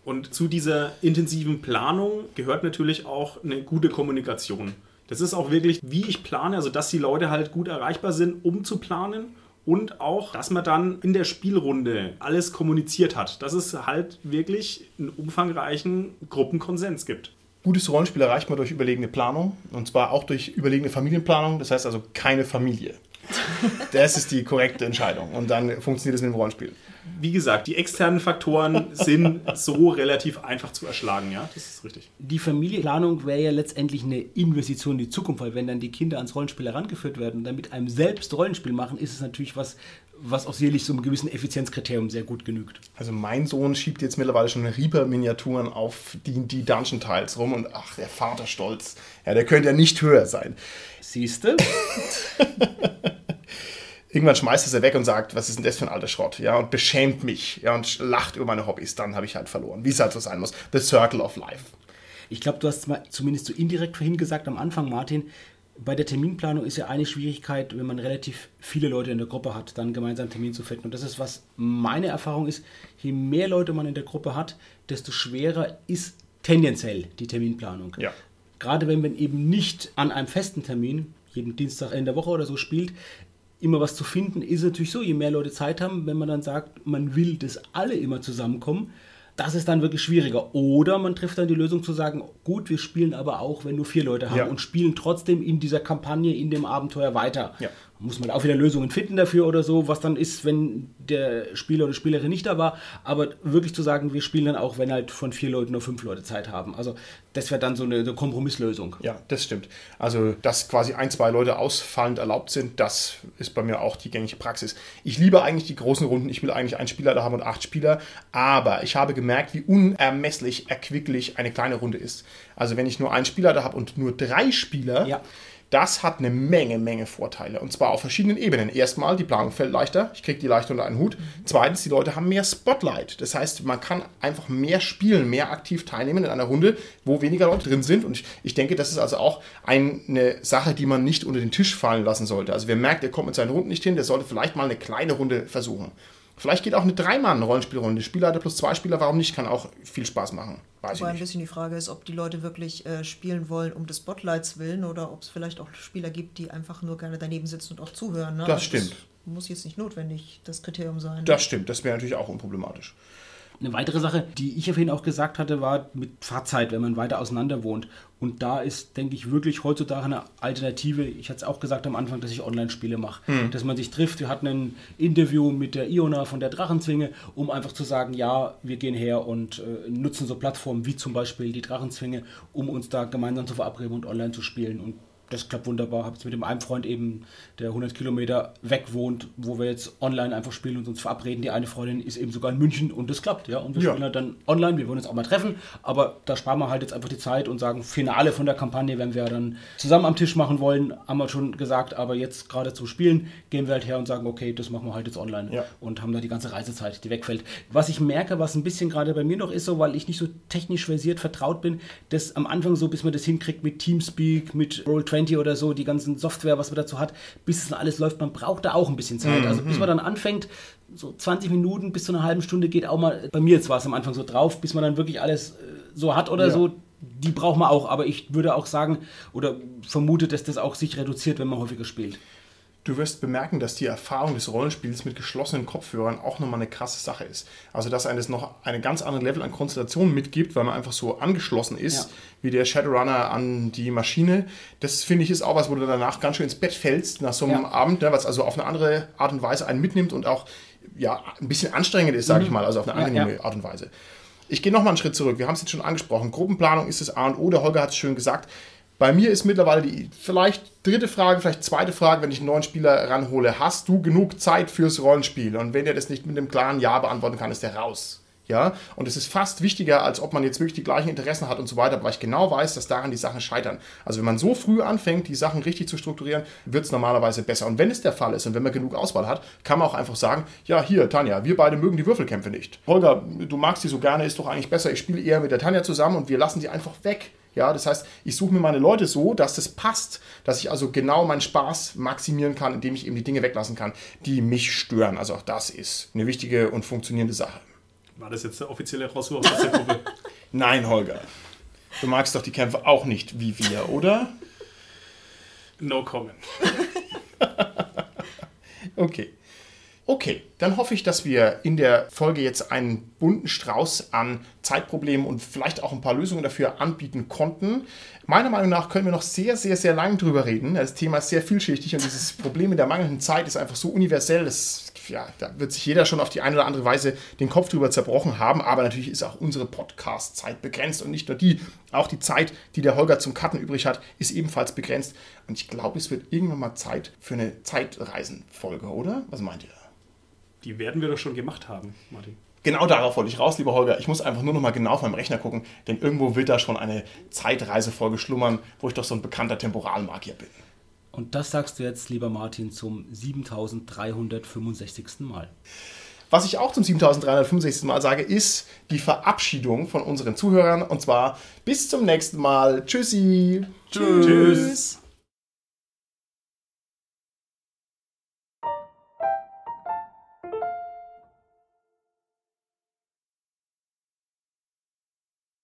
Und zu dieser intensiven Planung gehört natürlich auch eine gute Kommunikation. Das ist auch wirklich, wie ich plane, also dass die Leute halt gut erreichbar sind, um zu planen und auch, dass man dann in der Spielrunde alles kommuniziert hat, dass es halt wirklich einen umfangreichen Gruppenkonsens gibt. Gutes Rollenspiel erreicht man durch überlegene Planung und zwar auch durch überlegene Familienplanung, das heißt also keine Familie. (laughs) Das ist die korrekte Entscheidung und dann funktioniert es mit dem Rollenspiel wie gesagt, die externen Faktoren sind so relativ einfach zu erschlagen, ja, das ist richtig. Die Familienplanung wäre ja letztendlich eine Investition in die Zukunft, weil wenn dann die Kinder ans Rollenspiel herangeführt werden und dann mit einem selbst Rollenspiel machen, ist es natürlich was, was auch sicherlich so einem gewissen Effizienzkriterium sehr gut genügt. Also mein Sohn schiebt jetzt mittlerweile schon Reaper-Miniaturen auf die, die Dungeon-Tiles rum und ach, der Vater stolz. Ja, der könnte ja nicht höher sein. Siehste? (laughs) irgendwann schmeißt er sie weg und sagt, was ist denn das für ein alter Schrott, ja, und beschämt mich, ja, und lacht über meine Hobbys, dann habe ich halt verloren, wie es halt so sein muss. The Circle of Life. Ich glaube, du hast mal zumindest so indirekt vorhin gesagt am Anfang, Martin, bei der Terminplanung ist ja eine Schwierigkeit, wenn man relativ viele Leute in der Gruppe hat, dann gemeinsam einen Termin zu finden. Und das ist, was meine Erfahrung ist, je mehr Leute man in der Gruppe hat, desto schwerer ist tendenziell die Terminplanung. Ja. Gerade wenn man eben nicht an einem festen Termin, jeden Dienstag in der Woche oder so spielt, immer was zu finden, ist natürlich so, je mehr Leute Zeit haben, wenn man dann sagt, man will, dass alle immer zusammenkommen, das ist dann wirklich schwieriger. Oder man trifft dann die Lösung zu sagen, gut, wir spielen aber auch, wenn nur vier Leute haben Ja. und spielen trotzdem in dieser Kampagne, in dem Abenteuer weiter. Ja. Muss man auch wieder Lösungen finden dafür oder so, was dann ist, wenn der Spieler oder Spielerin nicht da war. Aber wirklich zu sagen, wir spielen dann auch, wenn halt von vier Leuten nur fünf Leute Zeit haben. Also das wäre dann so eine, eine Kompromisslösung. Ja, das stimmt. Also, dass quasi ein, zwei Leute ausfallend erlaubt sind, das ist bei mir auch die gängige Praxis. Ich liebe eigentlich die großen Runden. Ich will eigentlich einen Spieler da haben und acht Spieler. Aber ich habe gemerkt, wie unermesslich erquicklich eine kleine Runde ist. Also, wenn ich nur einen Spieler da habe und nur drei Spieler, Ja. Das hat eine Menge, Menge Vorteile. Und zwar auf verschiedenen Ebenen. Erstmal, die Planung fällt leichter. Ich kriege die leichter unter einen Hut. Zweitens, die Leute haben mehr Spotlight. Das heißt, man kann einfach mehr spielen, mehr aktiv teilnehmen in einer Runde, wo weniger Leute drin sind. Und ich, denke, das ist also auch eine Sache, die man nicht unter den Tisch fallen lassen sollte. Also wer merkt, er kommt mit seinen Runden nicht hin, der sollte vielleicht mal eine kleine Runde versuchen. Vielleicht geht auch eine Dreimann-Rollenspielrunde. Spieler plus zwei Spieler, warum nicht? Kann auch viel Spaß machen. Weiß Wobei ein bisschen die Frage ist, ob die Leute wirklich äh, spielen wollen um des Spotlights willen oder ob es vielleicht auch Spieler gibt, die einfach nur gerne daneben sitzen und auch zuhören. Ne? Das stimmt. muss jetzt nicht notwendig das Kriterium sein. Das stimmt, das wäre natürlich auch unproblematisch. Eine weitere Sache, die ich auf jeden auch gesagt hatte, war mit Fahrzeit, wenn man weiter auseinander wohnt. Und da ist, denke ich, wirklich heutzutage eine Alternative. Ich hatte es auch gesagt am Anfang, dass ich Online-Spiele mache. Dass man sich trifft. Wir hatten ein Interview mit der Iona von der Drachenzwinge, um einfach zu sagen, ja, wir gehen her und äh, nutzen so Plattformen wie zum Beispiel die Drachenzwinge, um uns da gemeinsam zu verabreden und online zu spielen. Und das klappt wunderbar. Habe es mit dem einen Freund eben, der 100 Kilometer weg wohnt, wo wir jetzt online einfach spielen und uns verabreden. Die eine Freundin ist eben sogar in München und das klappt, ja. Und wir Ja. spielen halt dann online. Wir wollen uns auch mal treffen, aber da sparen wir halt jetzt einfach die Zeit und sagen, Finale von der Kampagne, wenn wir dann zusammen am Tisch machen wollen, haben wir schon gesagt, aber jetzt gerade zum Spielen gehen wir halt her und sagen, okay, das machen wir halt jetzt online Ja. und haben da die ganze Reisezeit, die wegfällt. Was ich merke, was ein bisschen gerade bei mir noch ist, so weil ich nicht so technisch versiert vertraut bin, dass am Anfang so, bis man das hinkriegt mit Teamspeak, mit Roll20 oder so, die ganzen Software, was man dazu hat, bis es alles läuft, man braucht da auch ein bisschen Zeit. Also bis man dann anfängt, so 20 Minuten bis zu einer halben Stunde geht auch mal, bei mir jetzt war es am Anfang so drauf, bis man dann wirklich alles äh, so hat oder Ja. so, die braucht man auch. Aber ich würde auch sagen oder vermute, dass das auch sich reduziert, wenn man häufiger spielt. Du wirst bemerken, dass die Erfahrung des Rollenspiels mit geschlossenen Kopfhörern auch nochmal eine krasse Sache ist. Also, dass eines noch eine ganz andere Level an Konstellation mitgibt, weil man einfach so angeschlossen ist, Ja. wie der Shadowrunner an die Maschine. Das finde ich ist auch was, wo du danach ganz schön ins Bett fällst nach so einem Ja. Abend, ne, was also auf eine andere Art und Weise einen mitnimmt und auch ja, ein bisschen anstrengend ist, sage ich mal, also auf eine Mhm. Angenehme ja. Art und Weise. Ich gehe nochmal einen Schritt zurück. Wir haben es jetzt schon angesprochen. Gruppenplanung ist das A und O. Der Holger hat es schön gesagt. Bei mir ist mittlerweile die vielleicht dritte Frage, vielleicht zweite Frage, wenn ich einen neuen Spieler ranhole. Hast du genug Zeit fürs Rollenspiel? Und wenn der das nicht mit einem klaren Ja beantworten kann, ist der raus. Ja, und es ist fast wichtiger, als ob man jetzt wirklich die gleichen Interessen hat und so weiter, weil ich genau weiß, dass daran die Sachen scheitern. Also wenn man so früh anfängt, die Sachen richtig zu strukturieren, wird es normalerweise besser. Und wenn es der Fall ist und wenn man genug Auswahl hat, kann man auch einfach sagen, ja, hier, Tanja, wir beide mögen die Würfelkämpfe nicht. Holger, du magst die so gerne, ist doch eigentlich besser, ich spiele eher mit der Tanja zusammen und wir lassen die einfach weg. Ja, das heißt, ich suche mir meine Leute so, dass das passt, dass ich also genau meinen Spaß maximieren kann, indem ich eben die Dinge weglassen kann, die mich stören. Also auch das ist eine wichtige und funktionierende Sache. War das jetzt der offizielle Rauswurf aus der Gruppe? (laughs) Nein, Holger. Du magst doch die Kämpfe auch nicht wie wir, oder? No comment. (laughs) Okay. Okay, dann hoffe ich, dass wir in der Folge jetzt einen bunten Strauß an Zeitproblemen und vielleicht auch ein paar Lösungen dafür anbieten konnten. Meiner Meinung nach können wir noch sehr, sehr, sehr lange drüber reden. Das Thema ist sehr vielschichtig und dieses (laughs) Problem mit der mangelnden Zeit ist einfach so universell. Das, ja, da wird sich jeder schon auf die eine oder andere Weise den Kopf drüber zerbrochen haben. Aber natürlich ist auch unsere Podcast-Zeit begrenzt und nicht nur die. Auch die Zeit, die der Holger zum Cutten übrig hat, ist ebenfalls begrenzt. Und ich glaube, es wird irgendwann mal Zeit für eine Zeitreisenfolge, oder? Was meint ihr? Die werden wir doch schon gemacht haben, Martin. Genau darauf wollte ich raus, lieber Holger. Ich muss einfach nur noch mal genau auf meinem Rechner gucken, denn irgendwo wird da schon eine Zeitreisefolge schlummern, wo ich doch so ein bekannter Temporalmagier bin. Und das sagst du jetzt, lieber Martin, zum 7365. Mal. Was ich auch zum 7365. Mal sage, ist die Verabschiedung von unseren Zuhörern. Und zwar bis zum nächsten Mal. Tschüssi. Tschüss.